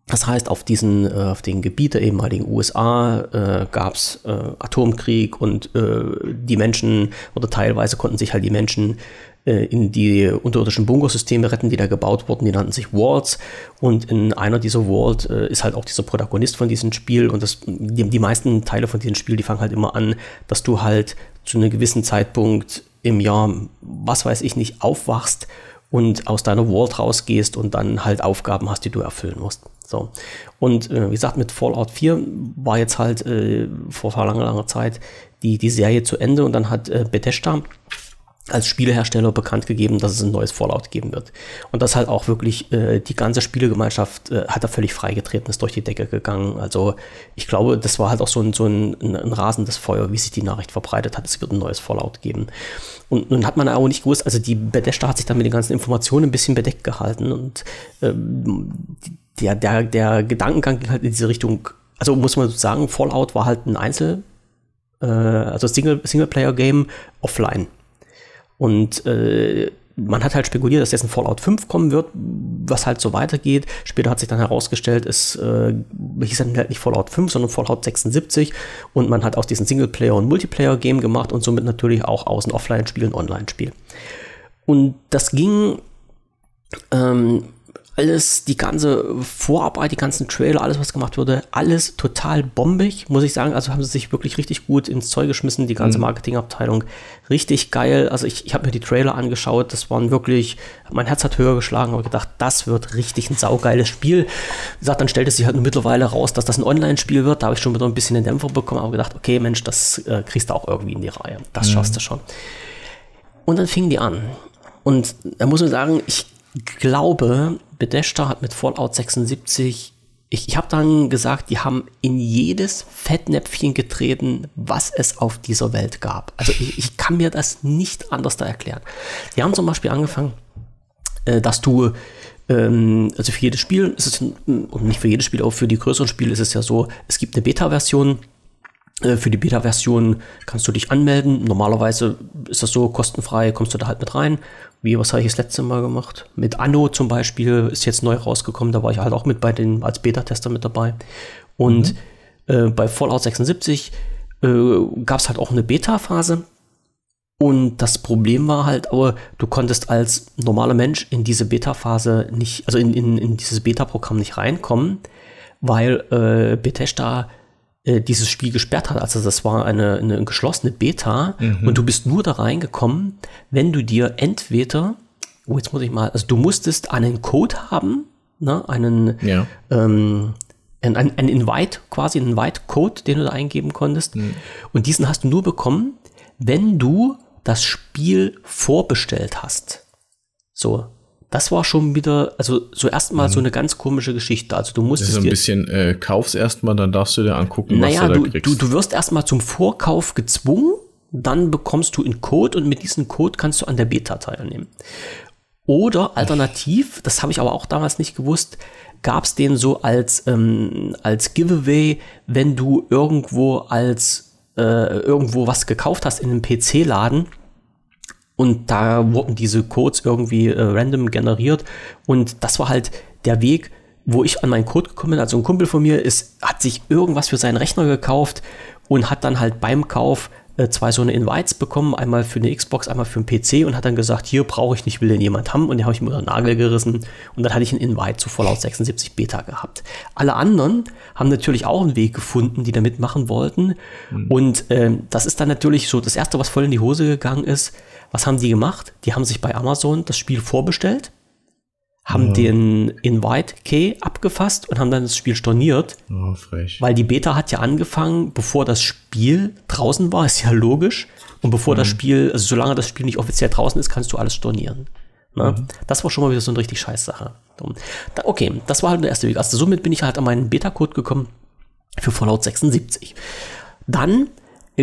das heißt, auf diesen, äh, auf den Gebiet der ehemaligen USA äh, gab es äh, Atomkrieg und äh, die Menschen oder teilweise konnten sich halt die Menschen äh, in die unterirdischen Bunkersysteme retten, die da gebaut wurden. Die nannten sich Walls und in einer dieser Walls äh, ist halt auch dieser Protagonist von diesem Spiel und das, die, die meisten Teile von diesem Spiel, die fangen halt immer an, dass du halt zu einem gewissen Zeitpunkt im Jahr, was weiß ich nicht, aufwachst und aus deiner Vault rausgehst und dann halt Aufgaben hast, die du erfüllen musst. So. Und äh, wie gesagt, mit Fallout 4 war jetzt halt äh, vor langer, langer Zeit die, die Serie zu Ende und dann hat äh, Bethesda als Spielehersteller bekannt gegeben, dass es ein neues Fallout geben wird. Und das halt auch wirklich, äh, die ganze Spielegemeinschaft äh, hat da völlig freigetreten, ist durch die Decke gegangen. Also ich glaube, das war halt auch so ein, so ein, ein, ein rasendes Feuer, wie sich die Nachricht verbreitet hat, es wird ein neues Fallout geben. Und nun hat man auch nicht gewusst, also die Bethesda hat sich dann mit den ganzen Informationen ein bisschen bedeckt gehalten und ähm, der, der, der Gedankengang ging halt in diese Richtung, also muss man sagen, Fallout war halt ein Einzel, äh, also Single, Singleplayer-Game offline. Und äh, man hat halt spekuliert, dass jetzt ein Fallout 5 kommen wird, was halt so weitergeht. Später hat sich dann herausgestellt, es äh, hieß dann halt nicht Fallout 5, sondern Fallout 76 und man hat aus diesem Singleplayer- und Multiplayer-Game gemacht und somit natürlich auch aus ein Offline-Spiel ein Online-Spiel. Und das ging ähm, alles, die ganze Vorarbeit, die ganzen Trailer, alles, was gemacht wurde, alles total bombig, muss ich sagen. Also haben sie sich wirklich richtig gut ins Zeug geschmissen, die ganze mhm. Marketingabteilung. Richtig geil. Also ich, ich habe mir die Trailer angeschaut, das waren wirklich, mein Herz hat höher geschlagen, aber gedacht, das wird richtig ein saugeiles Spiel. Wie gesagt, dann stellte sich halt nur mittlerweile raus, dass das ein Online-Spiel wird. Da habe ich schon wieder ein bisschen den Dämpfer bekommen, aber gedacht, okay, Mensch, das äh, kriegst du auch irgendwie in die Reihe. Das mhm. schaffst du schon. Und dann fingen die an. Und da muss man sagen, ich glaube, Bethesda hat mit Fallout 76 ich, ich habe dann gesagt, die haben in jedes Fettnäpfchen getreten, was es auf dieser Welt gab. Also ich, ich kann mir das nicht anders da erklären. Die haben zum Beispiel angefangen, äh, dass du ähm, also für jedes Spiel ist es, und nicht für jedes Spiel, auch für die größeren Spiele ist es ja so, es gibt eine Beta-Version, äh, für die Beta-Version kannst du dich anmelden. Normalerweise ist das so kostenfrei, kommst du da halt mit rein. Wie, was habe ich das letzte Mal gemacht? Mit Anno zum Beispiel ist jetzt neu rausgekommen, da war ich halt auch mit bei den, als Beta-Tester mit dabei. Und mhm. äh, bei Fallout 76 äh, gab es halt auch eine Beta-Phase. Und das Problem war halt, aber du konntest als normaler Mensch in diese Beta-Phase nicht, also in, in, in dieses Beta-Programm nicht reinkommen, weil äh, Bethesda äh, dieses Spiel gesperrt hat. Also das war eine, eine geschlossene Beta mhm. und du bist nur da reingekommen, wenn du dir entweder, oh jetzt muss ich mal, also du musstest einen Code haben, ne, einen, ja. ähm, ein, ein, Invite, quasi einen Invite-Code, den du da eingeben konntest. Mhm. Und diesen hast du nur bekommen, wenn du das Spiel vorbestellt hast. So, das war schon wieder, also so erstmal mhm. so eine ganz komische Geschichte. Also du musst es so ein bisschen äh, kaufst erstmal, dann darfst du dir angucken, naja, was du, da kriegst. Du, du wirst erstmal zum Vorkauf gezwungen, dann bekommst du einen Code und mit diesem Code kannst du an der Beta teilnehmen. Oder alternativ, das habe ich aber auch damals nicht gewusst, gab es den so als, ähm, als Giveaway, wenn du irgendwo als äh, irgendwo was gekauft hast in einem PC-Laden und da wurden diese Codes irgendwie äh, random generiert. Und das war halt der Weg, wo ich an meinen Code gekommen bin. Also ein Kumpel von mir ist, hat sich irgendwas für seinen Rechner gekauft und hat dann halt beim Kauf äh, zwei so eine Invites bekommen, einmal für eine Xbox, einmal für einen PC und hat dann gesagt, hier brauche ich nicht, will den jemand haben und den habe ich mir unter den Nagel gerissen und dann hatte ich einen Invite zu Fallout 76 Beta gehabt. Alle anderen haben natürlich auch einen Weg gefunden, die da mitmachen wollten mhm. und ähm, das ist dann natürlich so das erste, was voll in die Hose gegangen ist, was haben die gemacht? Die haben sich bei Amazon das Spiel vorbestellt, haben mhm. den Invite-Key abgefasst und haben dann das Spiel storniert. Oh, frech. Weil die Beta hat ja angefangen, bevor das Spiel draußen war, ist ja logisch. Und bevor mhm. das Spiel, also solange das Spiel nicht offiziell draußen ist, kannst du alles stornieren. Ne? Mhm. Das war schon mal wieder so eine richtig scheiß Sache. Okay, das war halt der erste Weg. Also somit bin ich halt an meinen Beta-Code gekommen für Fallout 76. Dann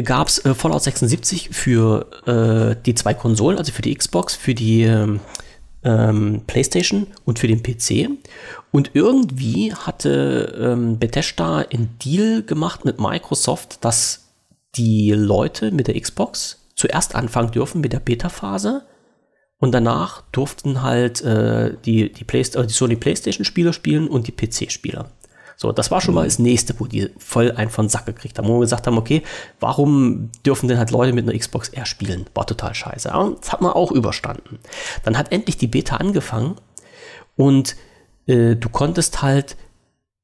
gab es äh, Fallout 76 für äh, die zwei Konsolen, also für die Xbox, für die ähm, ähm PlayStation und für den PC. Und irgendwie hatte ähm, Bethesda einen Deal gemacht mit Microsoft, dass die Leute mit der Xbox zuerst anfangen dürfen mit der Beta-Phase und danach durften halt äh, die, die, Play die Sony PlayStation-Spieler spielen und die PC-Spieler. So, das war schon mal das nächste, wo die voll einen von Sack gekriegt haben, wo wir gesagt haben, okay, warum dürfen denn halt Leute mit einer Xbox R spielen? War total scheiße. Ja, das hat man auch überstanden. Dann hat endlich die Beta angefangen und äh, du konntest halt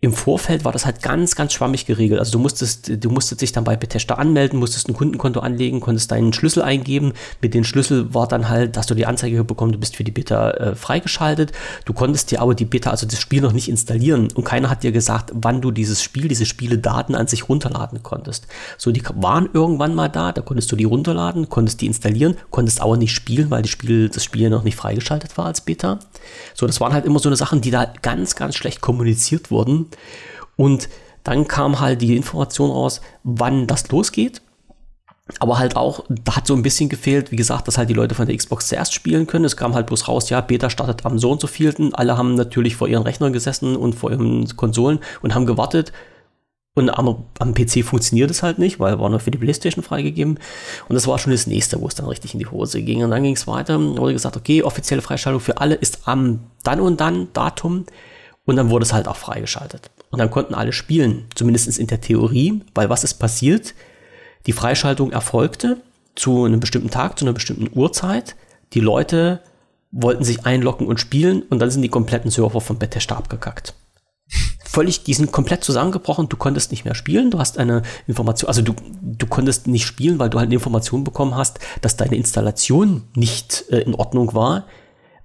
im Vorfeld war das halt ganz, ganz schwammig geregelt. Also du musstest, du musstest dich dann bei Bethesda anmelden, musstest ein Kundenkonto anlegen, konntest deinen Schlüssel eingeben. Mit dem Schlüssel war dann halt, dass du die Anzeige bekommen, du bist für die Beta äh, freigeschaltet. Du konntest dir aber die Beta, also das Spiel noch nicht installieren und keiner hat dir gesagt, wann du dieses Spiel, diese Spiele-Daten an sich runterladen konntest. So, die waren irgendwann mal da, da konntest du die runterladen, konntest die installieren, konntest aber nicht spielen, weil das Spiel, das Spiel noch nicht freigeschaltet war als Beta. So, das waren halt immer so eine Sachen, die da ganz, ganz schlecht kommuniziert wurden. Und dann kam halt die Information raus, wann das losgeht. Aber halt auch, da hat so ein bisschen gefehlt, wie gesagt, dass halt die Leute von der Xbox zuerst spielen können. Es kam halt bloß raus, ja, Beta startet am so und so vielten. Alle haben natürlich vor ihren Rechnern gesessen und vor ihren Konsolen und haben gewartet. Und am, am PC funktioniert es halt nicht, weil war nur für die Playstation freigegeben. Und das war schon das nächste, wo es dann richtig in die Hose ging. Und dann ging es weiter, wurde gesagt, okay, offizielle Freischaltung für alle ist am dann und dann Datum. Und dann wurde es halt auch freigeschaltet. Und dann konnten alle spielen, zumindest in der Theorie, weil was ist passiert? Die Freischaltung erfolgte zu einem bestimmten Tag, zu einer bestimmten Uhrzeit. Die Leute wollten sich einloggen und spielen und dann sind die kompletten Server von Bethesda abgekackt. Völlig, die sind komplett zusammengebrochen, du konntest nicht mehr spielen, du hast eine Information, also du, du konntest nicht spielen, weil du halt eine Information bekommen hast, dass deine Installation nicht äh, in Ordnung war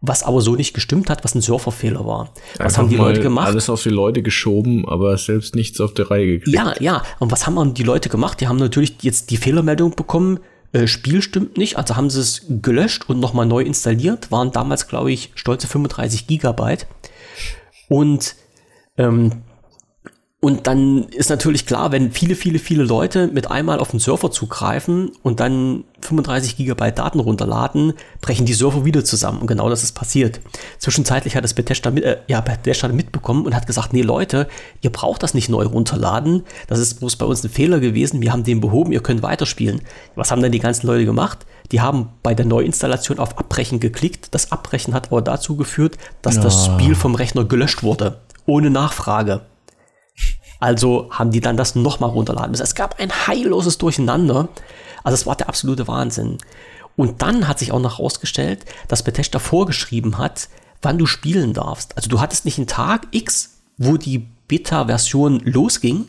was aber so nicht gestimmt hat, was ein Serverfehler war. Was Einfach haben die Leute gemacht? Alles auf die Leute geschoben, aber selbst nichts auf der Reihe gekriegt. Ja, ja. Und was haben die Leute gemacht? Die haben natürlich jetzt die Fehlermeldung bekommen, äh, Spiel stimmt nicht, also haben sie es gelöscht und nochmal neu installiert, waren damals, glaube ich, stolze 35 Gigabyte. Und ähm, Und dann ist natürlich klar, wenn viele, viele, viele Leute mit einmal auf den Server zugreifen und dann 35 Gigabyte Daten runterladen, brechen die Server wieder zusammen. Und genau das ist passiert. Zwischenzeitlich hat das Bethesda, mit, äh, ja, Bethesda mitbekommen und hat gesagt, nee Leute, ihr braucht das nicht neu runterladen. Das ist bloß bei uns ein Fehler gewesen. Wir haben den behoben, ihr könnt weiterspielen. Was haben dann die ganzen Leute gemacht? Die haben bei der Neuinstallation auf Abbrechen geklickt. Das Abbrechen hat aber dazu geführt, dass ja. das Spiel vom Rechner gelöscht wurde. Ohne Nachfrage. Also haben die dann das nochmal runterladen müssen. Es gab ein heilloses Durcheinander. Also es war der absolute Wahnsinn. Und dann hat sich auch noch herausgestellt, dass Bethesda vorgeschrieben hat, wann du spielen darfst. Also du hattest nicht einen Tag X, wo die Beta-Version losging,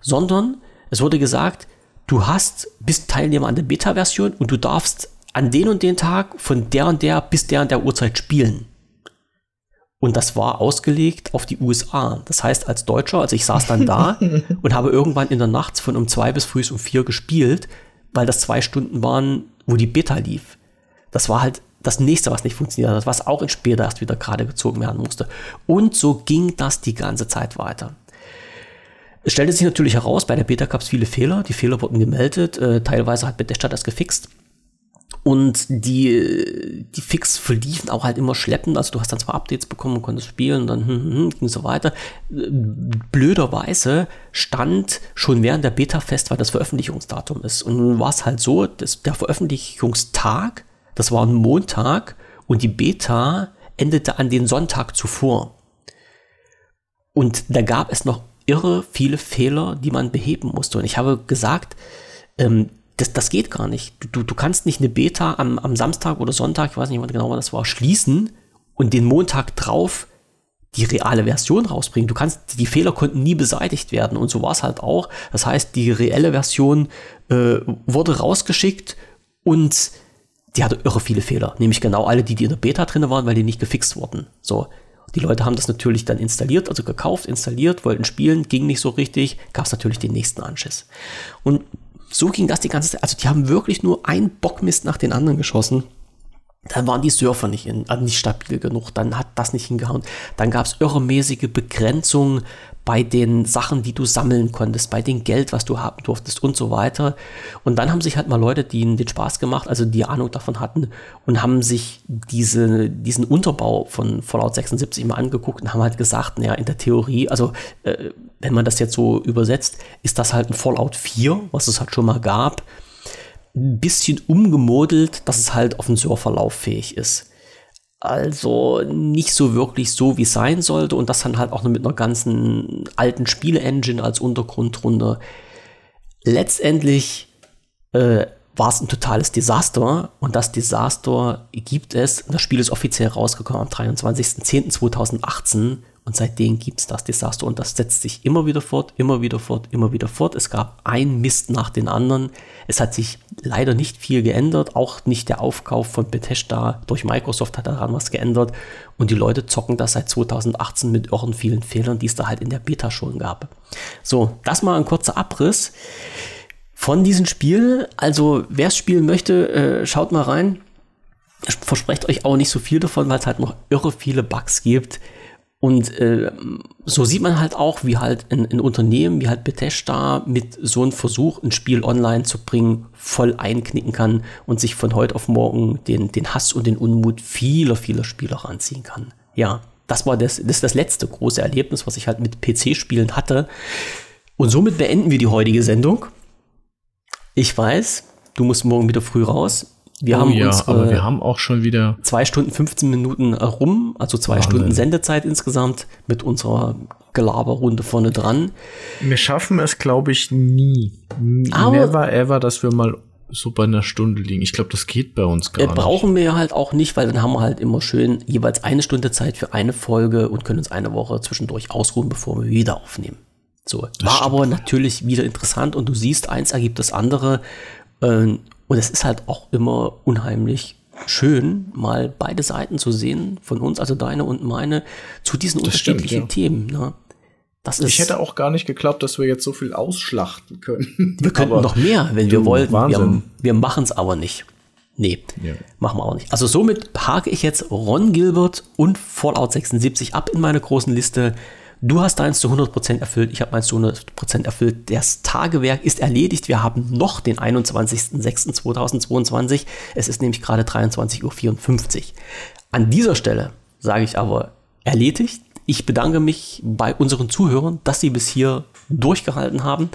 sondern es wurde gesagt, du hast, bist Teilnehmer an der Beta-Version und du darfst an den und den Tag von der und der bis der und der Uhrzeit spielen. Und das war ausgelegt auf die USA. Das heißt, als Deutscher, also ich saß dann da und habe irgendwann in der Nacht von um zwei bis früh um vier gespielt, weil das zwei Stunden waren, wo die Beta lief. Das war halt das nächste, was nicht funktioniert hat, was auch in später erst wieder gerade gezogen werden musste. Und so ging das die ganze Zeit weiter. Es stellte sich natürlich heraus, bei der Beta gab es viele Fehler. Die Fehler wurden gemeldet. Äh, teilweise hat Bethesda das gefixt. Und die, die Fix verliefen auch halt immer schleppend. Also du hast dann zwar Updates bekommen und konntest spielen und dann hm, hm, hm, ging so weiter. Blöderweise stand schon während der Beta fest, weil das Veröffentlichungsdatum ist. Und nun war es halt so, dass der Veröffentlichungstag, das war ein Montag und die Beta endete an den Sonntag zuvor. Und da gab es noch irre viele Fehler, die man beheben musste. Und ich habe gesagt, ähm, das, das geht gar nicht. Du, du kannst nicht eine Beta am, am Samstag oder Sonntag, ich weiß nicht genau, wann das war, schließen und den Montag drauf die reale Version rausbringen. Du kannst, die Fehler konnten nie beseitigt werden und so war es halt auch. Das heißt, die reelle Version äh, wurde rausgeschickt und die hatte irre viele Fehler. Nämlich genau alle, die, die in der Beta drin waren, weil die nicht gefixt wurden. So. Die Leute haben das natürlich dann installiert, also gekauft, installiert, wollten spielen, ging nicht so richtig, gab es natürlich den nächsten Anschiss. Und so ging das die ganze Zeit. Also die haben wirklich nur ein Bockmist nach den anderen geschossen. Dann waren die Surfer nicht, in, also nicht stabil genug, dann hat das nicht hingehauen. Dann gab es irremäßige Begrenzungen bei den Sachen, die du sammeln konntest, bei dem Geld, was du haben durftest und so weiter. Und dann haben sich halt mal Leute, die den Spaß gemacht, also die Ahnung davon hatten und haben sich diese, diesen Unterbau von Fallout 76 mal angeguckt und haben halt gesagt, naja, in der Theorie, also äh, wenn man das jetzt so übersetzt, ist das halt ein Fallout 4, was es halt schon mal gab, ein bisschen umgemodelt, dass es halt auf den Surfer lauffähig ist. Also nicht so wirklich so, wie es sein sollte. Und das dann halt auch nur mit einer ganzen alten Spiele-Engine als Untergrund drunter. Letztendlich äh, war es ein totales Desaster. Und das Desaster gibt es. Das Spiel ist offiziell rausgekommen am 23.10.2018. Und seitdem gibt es das Desaster und das setzt sich immer wieder fort, immer wieder fort, immer wieder fort. Es gab ein Mist nach den anderen. Es hat sich leider nicht viel geändert. Auch nicht der Aufkauf von Bethesda durch Microsoft hat daran was geändert. Und die Leute zocken das seit 2018 mit irren vielen Fehlern, die es da halt in der Beta schon gab. So, das mal ein kurzer Abriss von diesem Spiel. Also, wer es spielen möchte, äh, schaut mal rein. Versprecht euch auch nicht so viel davon, weil es halt noch irre viele Bugs gibt und äh, so sieht man halt auch, wie halt ein, ein, Unternehmen wie halt Bethesda mit so einem Versuch, ein Spiel online zu bringen, voll einknicken kann und sich von heute auf morgen den, den Hass und den Unmut vieler, vieler Spieler ranziehen kann. Ja, das war das, das, ist das letzte große Erlebnis, was ich halt mit PC-Spielen hatte. Und somit beenden wir die heutige Sendung. Ich weiß, du musst morgen wieder früh raus. Wir oh haben ja, uns, aber wir haben auch schon wieder zwei Stunden 15 Minuten rum, also zwei Wahnsinn. Stunden Sendezeit insgesamt mit unserer Gelaberrunde vorne dran. Wir schaffen es, glaube ich, nie. Aber Never ever, dass wir mal so bei einer Stunde liegen. Ich glaube, das geht bei uns gar äh, brauchen wir halt auch nicht, weil dann haben wir halt immer schön jeweils eine Stunde Zeit für eine Folge und können uns eine Woche zwischendurch ausruhen, bevor wir wieder aufnehmen. So, das war aber natürlich wieder interessant und du siehst, eins ergibt das andere. Äh, und es ist halt auch immer unheimlich schön, mal beide Seiten zu sehen von uns, also deine und meine, zu diesen das unterschiedlichen stimmt, ja. Themen. Ne? Das ich hätte auch gar nicht geglaubt, dass wir jetzt so viel ausschlachten können. Wir könnten noch mehr, wenn wir wollten. Wahnsinn. Wir, wir machen es aber nicht. Nee, ja. machen wir auch nicht. Also somit parke ich jetzt Ron Gilbert und Fallout 76 ab in meine großen Liste. Du hast deins zu 100% erfüllt, ich habe meins zu 100% erfüllt. Das Tagewerk ist erledigt. Wir haben noch den 21.06.2022. Es ist nämlich gerade 23.54 Uhr. An dieser Stelle sage ich aber erledigt. Ich bedanke mich bei unseren Zuhörern, dass sie bis hier durchgehalten haben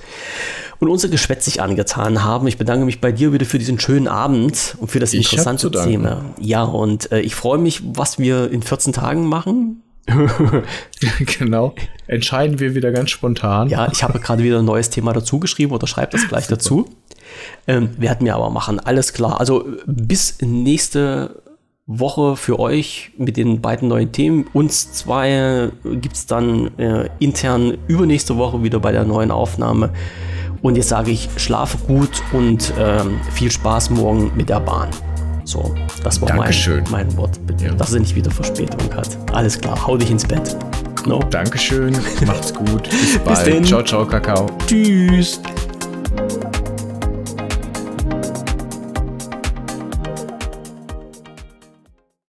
und unser Geschwätz sich angetan haben. Ich bedanke mich bei dir wieder für diesen schönen Abend und für das interessante Thema. Ja, und äh, ich freue mich, was wir in 14 Tagen machen. genau. Entscheiden wir wieder ganz spontan. Ja, ich habe gerade wieder ein neues Thema dazu geschrieben oder schreibe das gleich dazu. Ähm, werden wir aber machen, alles klar. Also bis nächste Woche für euch mit den beiden neuen Themen. Uns zwei gibt es dann äh, intern übernächste Woche wieder bei der neuen Aufnahme. Und jetzt sage ich, schlafe gut und ähm, viel Spaß morgen mit der Bahn. So, das war mein, mein Wort. Bitte, ja. dass er nicht wieder Verspätung hat. Alles klar, hau dich ins Bett. No? Dankeschön, macht's gut. Bis bald. Bis ciao, ciao, Kakao. Tschüss.